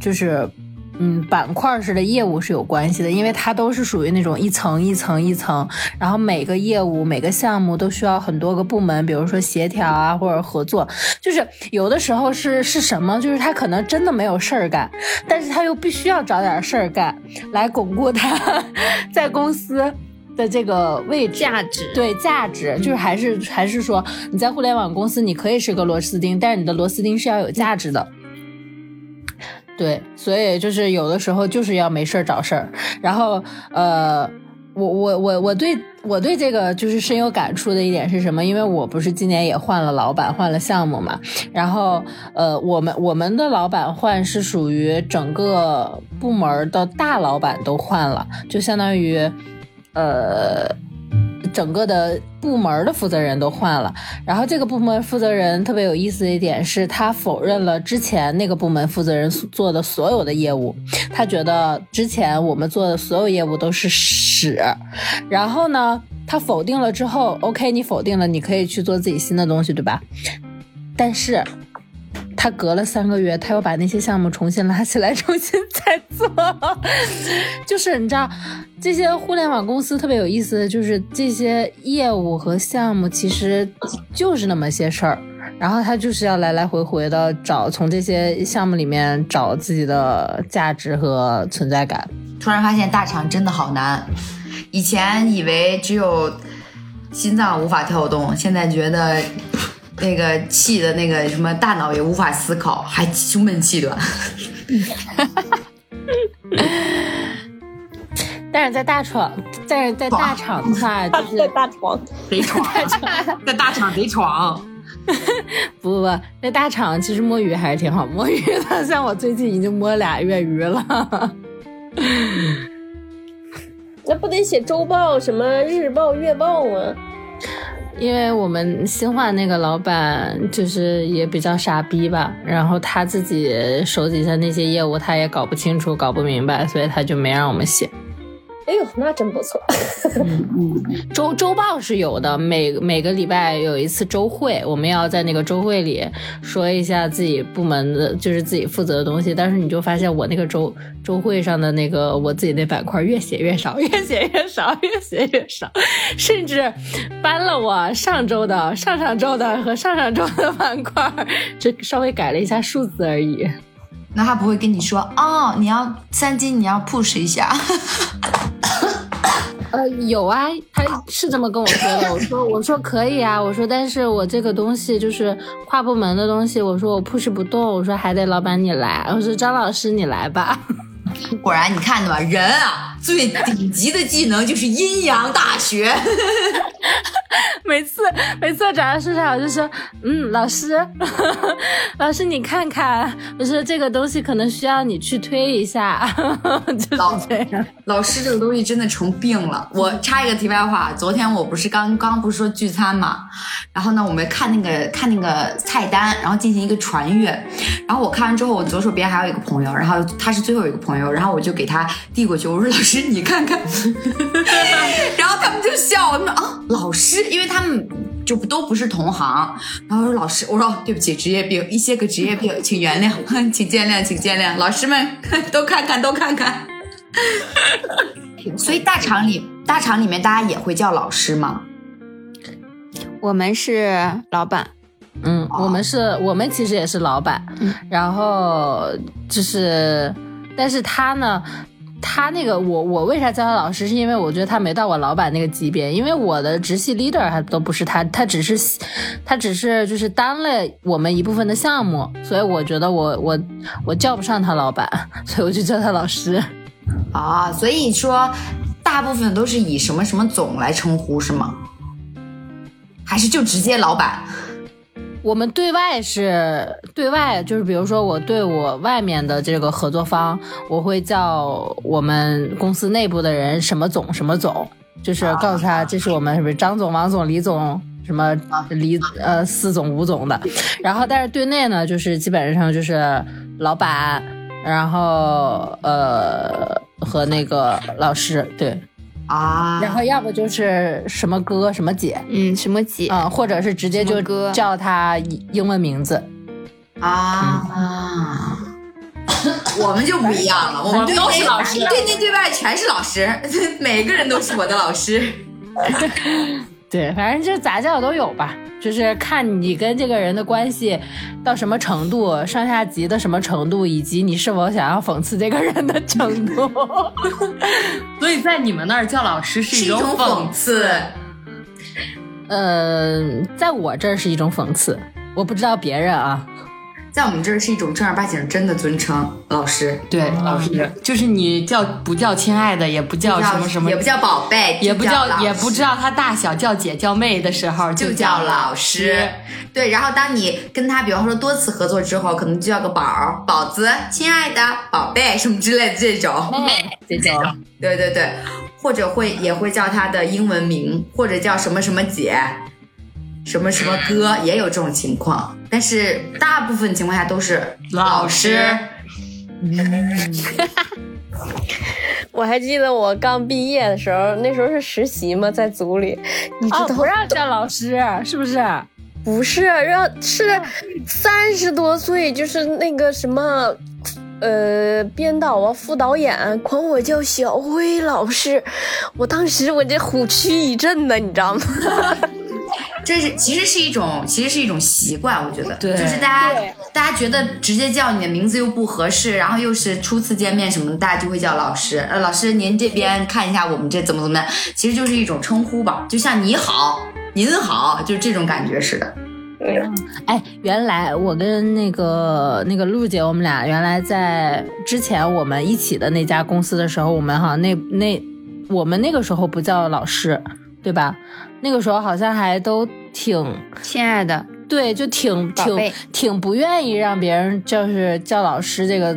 就是。嗯，板块式的业务是有关系的，因为它都是属于那种一层一层一层，然后每个业务每个项目都需要很多个部门，比如说协调啊或者合作，就是有的时候是是什么，就是他可能真的没有事儿干，但是他又必须要找点事儿干来巩固他 在公司的这个位置价值对价值，就是还是还是说你在互联网公司你可以是个螺丝钉，但是你的螺丝钉是要有价值的。对，所以就是有的时候就是要没事儿找事儿，然后呃，我我我我对我对这个就是深有感触的一点是什么？因为我不是今年也换了老板，换了项目嘛，然后呃，我们我们的老板换是属于整个部门的大老板都换了，就相当于呃。整个的部门的负责人都换了，然后这个部门负责人特别有意思的一点是，他否认了之前那个部门负责人做的所有的业务，他觉得之前我们做的所有业务都是屎。然后呢，他否定了之后，OK，你否定了，你可以去做自己新的东西，对吧？但是。他隔了三个月，他又把那些项目重新拉起来，重新再做。就是你知道，这些互联网公司特别有意思，就是这些业务和项目其实就是那么些事儿，然后他就是要来来回回的找，从这些项目里面找自己的价值和存在感。突然发现大厂真的好难，以前以为只有心脏无法跳动，现在觉得。那个气的那个什么大脑也无法思考，还胸闷气短。但是在大厂，在在大厂的话，就是在大 厂贼闯，在大厂贼闯。不 不不，在大厂其实摸鱼还是挺好摸鱼的。像我最近已经摸俩月鱼了。那不得写周报、什么日报、月报吗？因为我们新换那个老板就是也比较傻逼吧，然后他自己手底下那些业务他也搞不清楚、搞不明白，所以他就没让我们写。哎呦，那真不错。周周报是有的，每每个礼拜有一次周会，我们要在那个周会里说一下自己部门的，就是自己负责的东西。但是你就发现我那个周周会上的那个我自己那板块越写越少，越写越少，越写越少，甚至搬了我上周的、上上周的和上上周的板块，就稍微改了一下数字而已。那他不会跟你说哦，你要三金，你要 push 一下。呃，有啊，他是这么跟我说的。我说，我说可以啊，我说，但是我这个东西就是跨部门的东西，我说我 push 不动，我说还得老板你来，我说张老师你来吧。果然，你看的吧，人啊，最顶级的技能就是阴阳大学。每次每次找到市场，我就说，嗯，老师，老师你看看，我说这个东西可能需要你去推一下，就是这样。老师这个东西真的成病了。我插一个题外话，昨天我不是刚刚不是说聚餐嘛，然后呢，我们看那个看那个菜单，然后进行一个传阅，然后我看完之后，我左手边还有一个朋友，然后他是最后一个朋友，然后我就给他递过去，我说老师你看看，然后他们就笑，他们啊老师，因为他们就都不是同行，然后说老师，我说对不起，职业病，一些个职业病，请原谅，请见谅，请见谅，老师们 都看看，都看看。所以大厂里，大厂里面大家也会叫老师吗？我们是老板，嗯，我们是我们其实也是老板，然后就是，但是他呢，他那个我我为啥叫他老师，是因为我觉得他没到我老板那个级别，因为我的直系 leader 还都不是他，他只是他只是就是担了我们一部分的项目，所以我觉得我我我叫不上他老板，所以我就叫他老师。啊，所以说大部分都是以什么什么总来称呼是吗？还是就直接老板？我们对外是对外，就是比如说我对我外面的这个合作方，我会叫我们公司内部的人什么总什么总，就是告诉他这是我们什么张总、王总、李总什么李呃四总、五总的。然后但是对内呢，就是基本上就是老板，然后呃和那个老师，对，啊，然后要不就是什么哥什么姐，嗯，什么姐？啊、或者是直接就哥叫他英文名字。啊。我们就不一样了，我们对都是内老师对内对外全是老师，每个人都是我的老师。对，反正就杂交都有吧，就是看你跟这个人的关系到什么程度，上下级的什么程度，以及你是否想要讽刺这个人的程度。所以在你们那儿叫老师是是一种种讽刺。嗯，在我这儿是一种讽刺，我不知道别人啊。在我们这儿是一种正儿八经真的尊称，老师对，老师就是你叫不叫亲爱的，也不叫什么什么，也不叫宝贝，也不叫叫，也不知道他大小，叫姐叫妹的时候就叫叫老师。对，然后当你跟他，比方说多次合作之后，可能就叫个宝儿、宝子、亲爱的、宝贝什么之类的这种。这种对对对，或者会也会叫他的英文名，或者叫什么什么姐、什么什么哥，也有这种情况。但是大部分情况下都是老师 我还记得我刚毕业的时候，那时候是实习嘛，在组里，你知哦，道、不让叫老师，是不是？不是让是三十多岁，就是那个什么。呃，编导啊，副导演管我叫小辉老师，我当时我这虎躯一震呢，你知道吗？这是其实是一种，其实是一种习惯，我觉得，对就是大家大家觉得直接叫你的名字又不合适，然后又是初次见面什么的，大家就会叫老师。呃，老师您这边看一下我们这怎么怎么样，其实就是一种称呼吧，就像你好、您好，就是这种感觉似的。哎，原来我跟那个那个陆姐，我们俩原来在之前我们一起的那家公司的时候，我们哈那那我们那个时候不叫老师，对吧？那个时候好像还都挺亲爱的，对，就挺挺挺不愿意让别人就是叫老师这个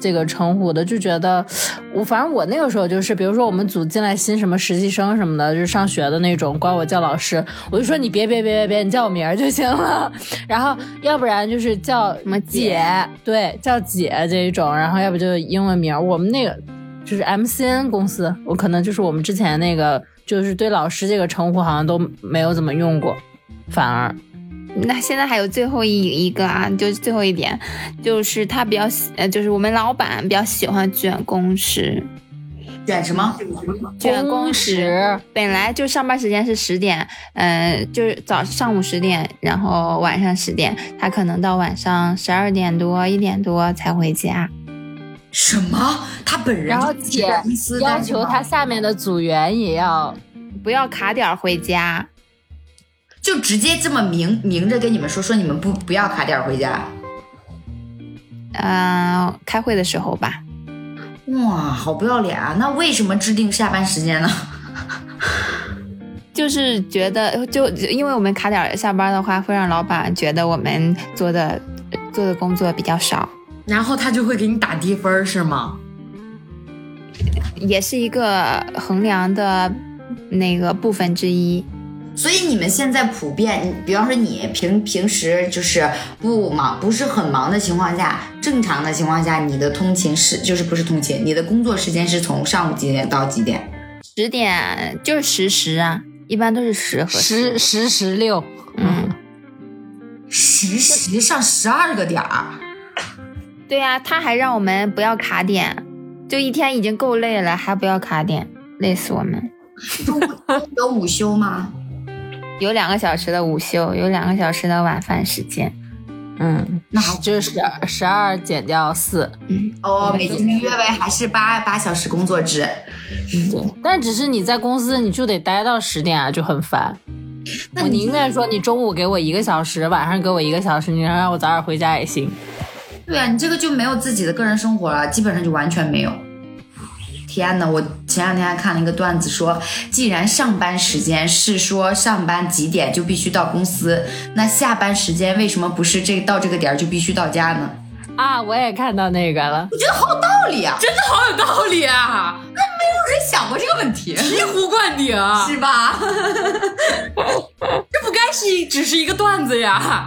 这个称呼的，就觉得我反正我那个时候就是，比如说我们组进来新什么实习生什么的，就是上学的那种，管我叫老师，我就说你别别别别别，你叫我名儿就行了。然后要不然就是叫什么姐姐，对，叫姐这一种，然后要不就英文名儿。我们那个就是 MCN 公司，我可能就是我们之前那个，就是对老师这个称呼好像都没有怎么用过，反而。那现在还有最后一一个啊，就是最后一点，就是他比较喜，呃，就是我们老板比较喜欢卷工时，卷什么？卷工时时。本来就上班时间是十点，嗯、就是早上午十点，然后晚上十点，他可能到晚上十二点多、一点多才回家。什么？他本人然后就是姐要求他下面的组员也要，不要卡点回家，就直接这么明明着跟你们说，说你们不不要卡点回家。嗯、开会的时候吧。哇，好不要脸啊！那为什么制定下班时间呢？就是觉得，就就因为我们卡点下班的话，会让老板觉得我们做的做的工作比较少，然后他就会给你打低分儿是吗？也是一个衡量的那个部分之一。所以你们现在普遍，比方说你平平时就是不忙，不是很忙的情况下，正常的情况下，你的通勤是就是不是通勤，你的工作时间是从上午几点到几点？十点就是十时啊，一般都是十和十十十六，嗯，十十上十二个点儿，对呀、他还让我们不要卡点，就一天已经够累了，还不要卡点，累死我们。有午休吗？有两个小时的午休，有两个小时的晚饭时间。嗯，那好就是十十二减掉四，嗯，哦，每天约为还是八八小时工作制。对，但只是你在公司你就得待到十点啊，就很烦。我那你宁愿说你中午给我一个小时，晚上给我一个小时，你让我早点回家也行。对啊，你这个就没有自己的个人生活了，基本上就完全没有。天呐，我前两天还看了一个段子说，既然上班时间是说上班几点就必须到公司，那下班时间为什么不是这到这个点儿就必须到家呢？啊，我也看到那个了。我觉得好有道理啊！真的好有道理啊，那没有人想过这个问题，醍醐灌顶，是吧？这不该是只是一个段子呀？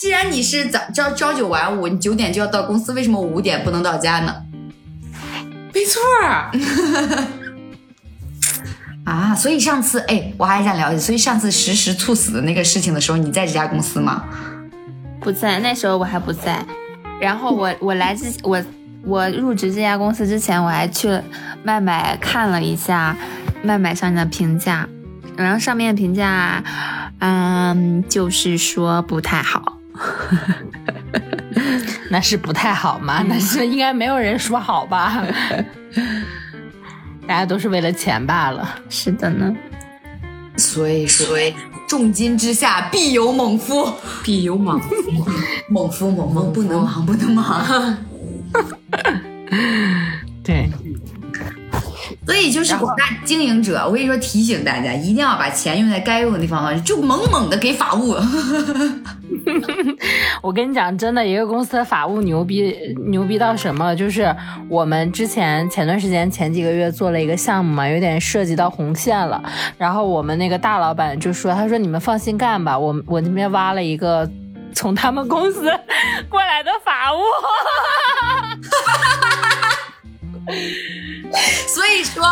既然你是早朝朝九晚五，你九点就要到公司，为什么我五点不能到家呢？没错儿，啊，所以上次哎，我还想了解，所以上次实时猝死的那个事情的时候，你在这家公司吗？不在，那时候我还不在。然后我我来之我我入职这家公司之前，我还去麦麦看了一下麦麦上面的评价，然后上面评价，嗯，就是说不太好。那是不太好吗？那是应该没有人说好吧？大家都是为了钱罢了。是的呢，所以说，重金之下必有猛夫，必有猛夫，猛夫猛夫不能忙不能忙。对，所以就是广大经营者，我跟你说，提醒大家一定要把钱用在该用的地方，就猛猛的给法务。我跟你讲，真的，一个公司的法务牛逼，牛逼到什么？就是我们之前前段时间前几个月做了一个项目嘛，有点涉及到红线了。然后我们那个大老板就说：“他说你们放心干吧，我我那边挖了一个从他们公司过来的法务。” 所以说，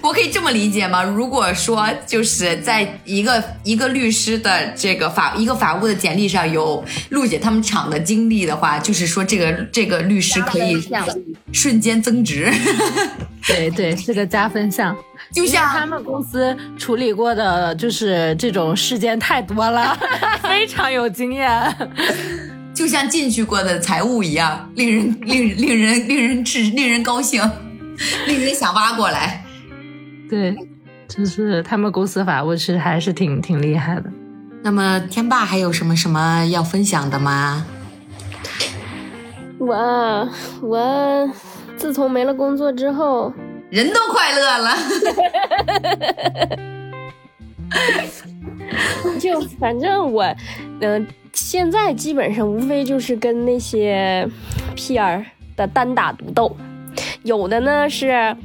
我可以这么理解吗？如果说就是在一个一个律师的这个法一个法务的简历上有陆姐他们厂的经历的话，就是说这个这个律师可以瞬间增值。对对，是个加分项。就像他们公司处理过的就是这种事件太多了，非常有经验。就像进去过的财务一样，令人令令人令人致令人高兴。令人想挖过来，对，就是他们公司法务是还是挺挺厉害的。那么天霸还有什么什么要分享的吗？我我自从没了工作之后，人都快乐了。就反正我，嗯，现在基本上无非就是跟那些 PR 的单打独斗。有的呢是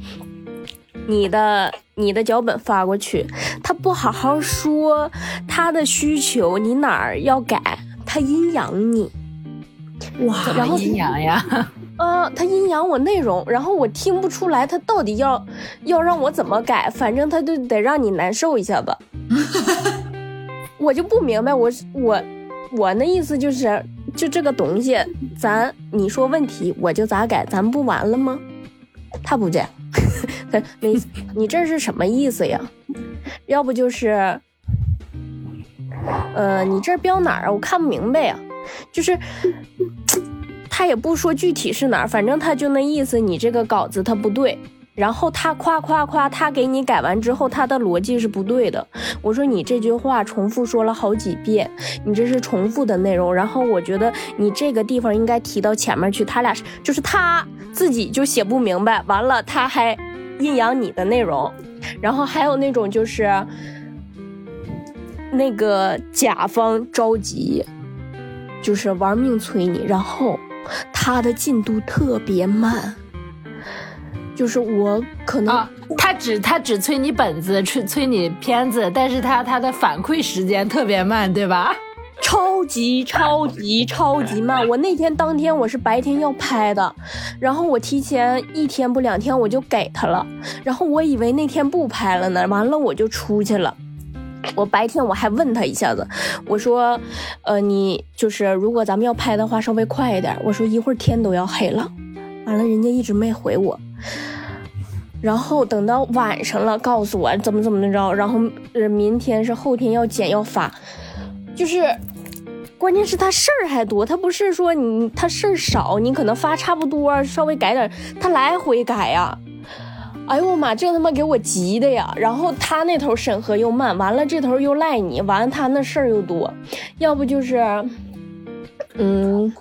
你的你的脚本发过去，他不好好说他的需求，你哪儿要改，他阴阳你。哇，然后阴阳呀，啊，他阴阳我内容，然后我听不出来他到底要要让我怎么改，反正他就得让你难受一下吧。我就不明白，我我我那意思就是，就这个东西，咱你说问题我就咋改，咱不完了吗？他不这样，你你这是什么意思呀？要不就是，呃，你这标哪儿啊？我看不明白呀。就是，他也不说具体是哪儿，反正他就那意思。你这个稿子他不对，然后他夸夸夸，他给你改完之后，他的逻辑是不对的。我说你这句话重复说了好几遍，你这是重复的内容。然后我觉得你这个地方应该提到前面去。他俩是，就是他。自己就写不明白，完了他还阴阳你的内容，然后还有那种就是那个甲方着急，就是玩命催你，然后他的进度特别慢，就是我可能他只他只催你本子，催催你片子，但是他他的反馈时间特别慢，对吧？超级超级超级慢！我那天当天我是白天要拍的，然后我提前一天不两天我就给他了，然后我以为那天不拍了呢，完了我就出去了。我白天我还问他一下子，我说，呃，你就是如果咱们要拍的话，稍微快一点。我说一会儿天都要黑了，完了人家一直没回我，然后等到晚上了告诉我怎么怎么着，然后呃明天是后天要剪要发，就是。关键是他事儿还多，他不是说你他事儿少，你可能发差不多，稍微改点，他来回改呀。哎呦我妈，这他妈给我急的呀！然后他那头审核又慢，完了这头又赖你，完了他那事儿又多，要不就是，嗯，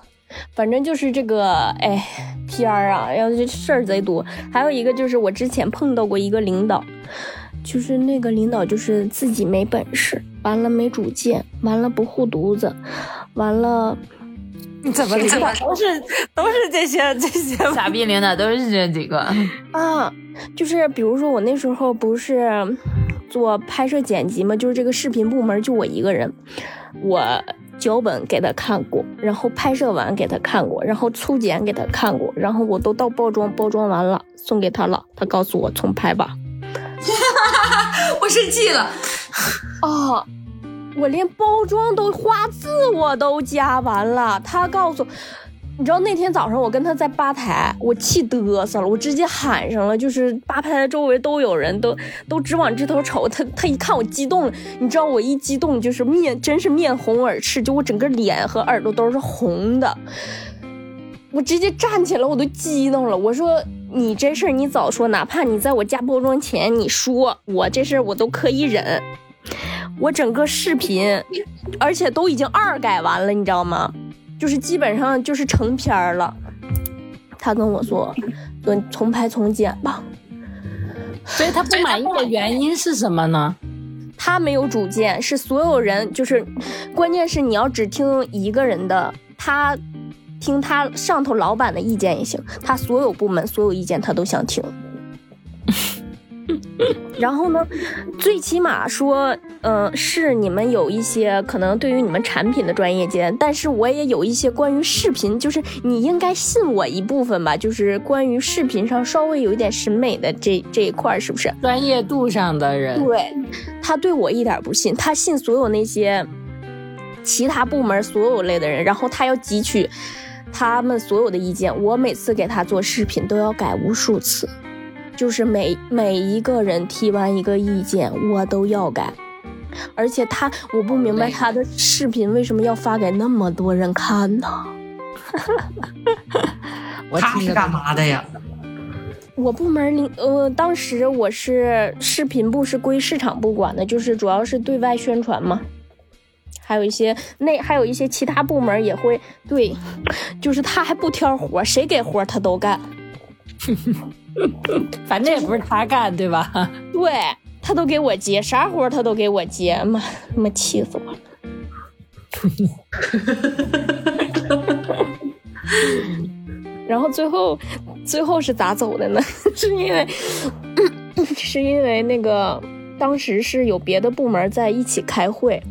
反正就是这个，哎，P R 啊，要这事儿贼多。还有一个就是我之前碰到过一个领导。就是那个领导，就是自己没本事，完了没主见，完了不护犊子，完了，你怎么领导都是都是这些这些 傻逼领导都是这几个啊？就是比如说我那时候不是做拍摄剪辑嘛，就是这个视频部门就我一个人，我脚本给他看过，然后拍摄完给他看过，然后粗剪给他看过，然后我都到包装，包装完了送给他了，他告诉我重拍吧。我生气了。哦，我连包装都花字我都加完了，他告诉。你知道那天早上我跟他在吧台，我气嘚瑟了，我直接喊上了，就是吧台的周围都有人，都都直往这头瞅。他他一看我激动，你知道我一激动就是面真是面红耳赤，就我整个脸和耳朵都是红的。我直接站起来，我都激动了。我说你这事儿你早说，哪怕你在我加包装前你说我这事儿我都可以忍。我整个视频，而且都已经二改完了，你知道吗？就是基本上就是成片儿了，他跟我说，说重拍重剪吧。所以他不满意的原因是什么呢？他没有主见，是所有人，就是关键是你要只听一个人的，他听他上头老板的意见也行，他所有部门所有意见他都想听。然后呢，最起码说，嗯，是你们有一些可能对于你们产品的专业见，但是我也有一些关于视频，就是你应该信我一部分吧，就是关于视频上稍微有一点审美的这这一块，是不是专业度上的人？对，他对我一点不信，他信所有那些其他部门所有类的人，然后他要汲取他们所有的意见，我每次给他做视频都要改无数次。就是每每一个人提完一个意见，我都要改，而且他我不明白他的视频为什么要发给那么多人看呢？他是干嘛的呀？我部门领呃，当时我是视频部是归市场部管的，就是主要是对外宣传嘛，还有一些那还有一些其他部门也会对，就是他还不挑活，谁给活他都干。反正也不是他干，对吧？对他都给我接，啥活他都给我接，妈妈气死我了。然后最后，最后是咋走的呢？是因为，是因为那个当时是有别的部门在一起开会，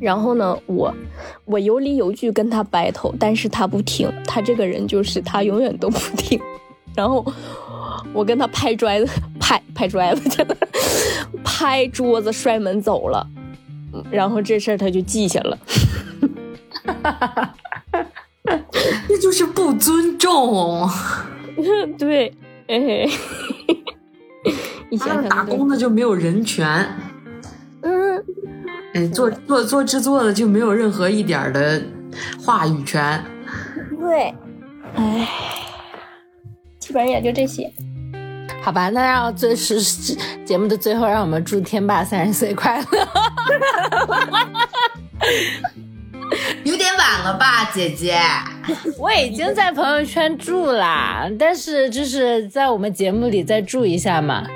然后呢，我我有理有据跟他 battle，但是他不听，他这个人就是他永远都不听。然后我跟他拍拽子，拍拍拽子，拍桌子摔门走了。然后这事儿他就记下了。那就是不尊重。对，哎，以前打工的就没有人权。嗯，哎，做做做制作的就没有任何一点的话语权。对，哎。基本上也就这些，好吧。那让最是节目的最后，让我们祝天霸三十岁快乐。有点晚了吧，姐姐？我已经在朋友圈祝啦，但是就是在我们节目里再祝一下嘛。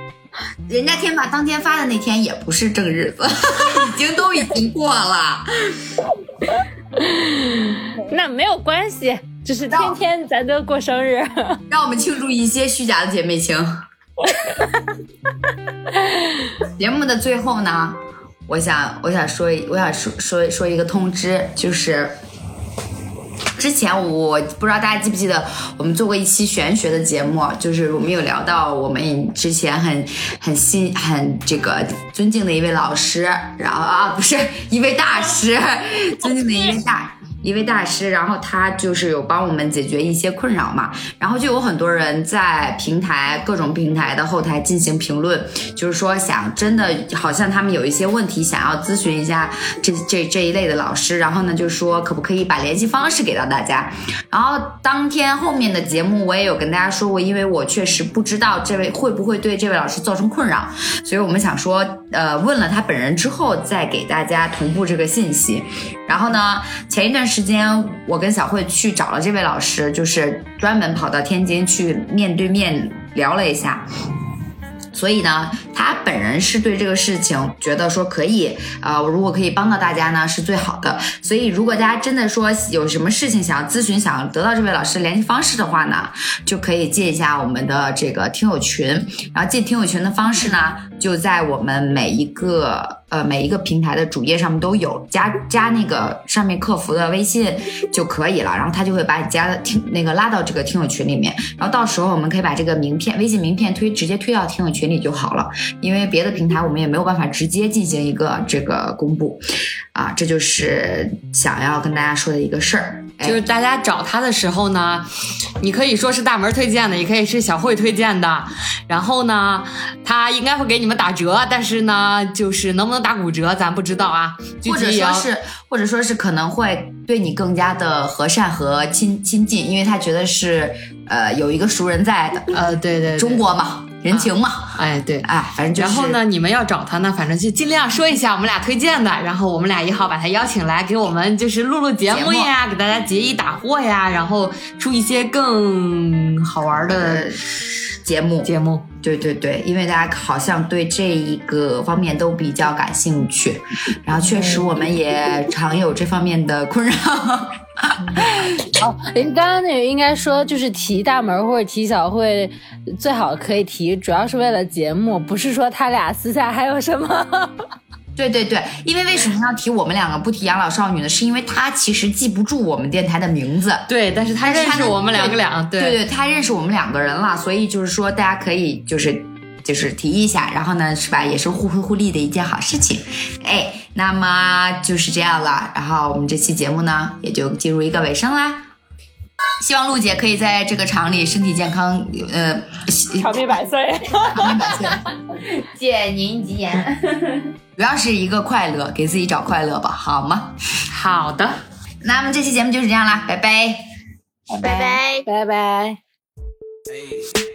人家天霸当天发的那天也不是正日子，已经都已经过了。那没有关系。就是天天咱都过生日，让我们庆祝一些虚假的姐妹情。节目的最后呢，我想我想说我想说说说一个通知，就是之前我不知道大家记不记得，我们做过一期玄学的节目，就是我们有聊到我们之前很很新很这个尊敬的一位老师，然后啊不是一位大师，尊敬的一位大。一位大师，然后他就是有帮我们解决一些困扰嘛，然后就有很多人在平台各种平台的后台进行评论，就是说想真的好像他们有一些问题想要咨询一下这这这一类的老师，然后呢就说可不可以把联系方式给到大家，然后当天后面的节目我也有跟大家说过，因为我确实不知道这位会不会对这位老师造成困扰，所以我们想说呃问了他本人之后再给大家同步这个信息，然后呢前一段时。时间，我跟小慧去找了这位老师，就是专门跑到天津去面对面聊了一下。所以呢，他本人是对这个事情觉得说可以，呃，如果可以帮到大家呢，是最好的。所以如果大家真的说有什么事情想要咨询，想要得到这位老师联系方式的话呢，就可以进一下我们的这个听友群。然后进听友群的方式呢，就在我们每一个呃每一个平台的主页上面都有，加加那个上面客服的微信就可以了。然后他就会把你加的听那个拉到这个听友群里面。然后到时候我们可以把这个名片微信名片推直接推到听友群里就好了，因为别的平台我们也没有办法直接进行一个这个公布。啊，这就是想要跟大家说的一个事儿。哎就是大家找他的时候呢，你可以说是大门推荐的，也可以是小慧推荐的。然后呢，他应该会给你们打折，但是呢，就是能不能打骨折咱不知道啊。或者说是，或者说是可能会对你更加的和善和亲亲近，因为他觉得是呃有一个熟人在的，呃，对对对中国嘛，人情嘛，哎对。哎，反正就是。然后？呢，你们要找他呢，反正就尽量说一下我们俩推荐的，然后我们俩也好把他邀请来给我们就是录录节目呀，给大家解疑打货呀，然后出一些更好玩的呃，节目，节目。对对对，因为大家好像对这一个方面都比较感兴趣，然后确实我们也常有这方面的困扰。哦，您刚刚那个应该说就是提大门或者提小慧，最好可以提，主要是为了节目，不是说他俩私下还有什么。对对对，因为为什么要提我们两个不提养老少女呢？是因为他其实记不住我们电台的名字。对，但是他认识我们两个俩，对对，他认识我们两个人了，所以就是说大家可以就是就是提一下，然后呢是吧，也是互惠互利的一件好事情。哎，那么就是这样了，然后我们这期节目呢也就进入一个尾声啦。希望陆姐可以在这个厂里身体健康，呃，长命百岁。长命百岁，借您吉言。主要是一个快乐，给自己找快乐吧，好吗？好的。那么这期节目就是这样啦，拜拜。拜拜。拜拜。Hey.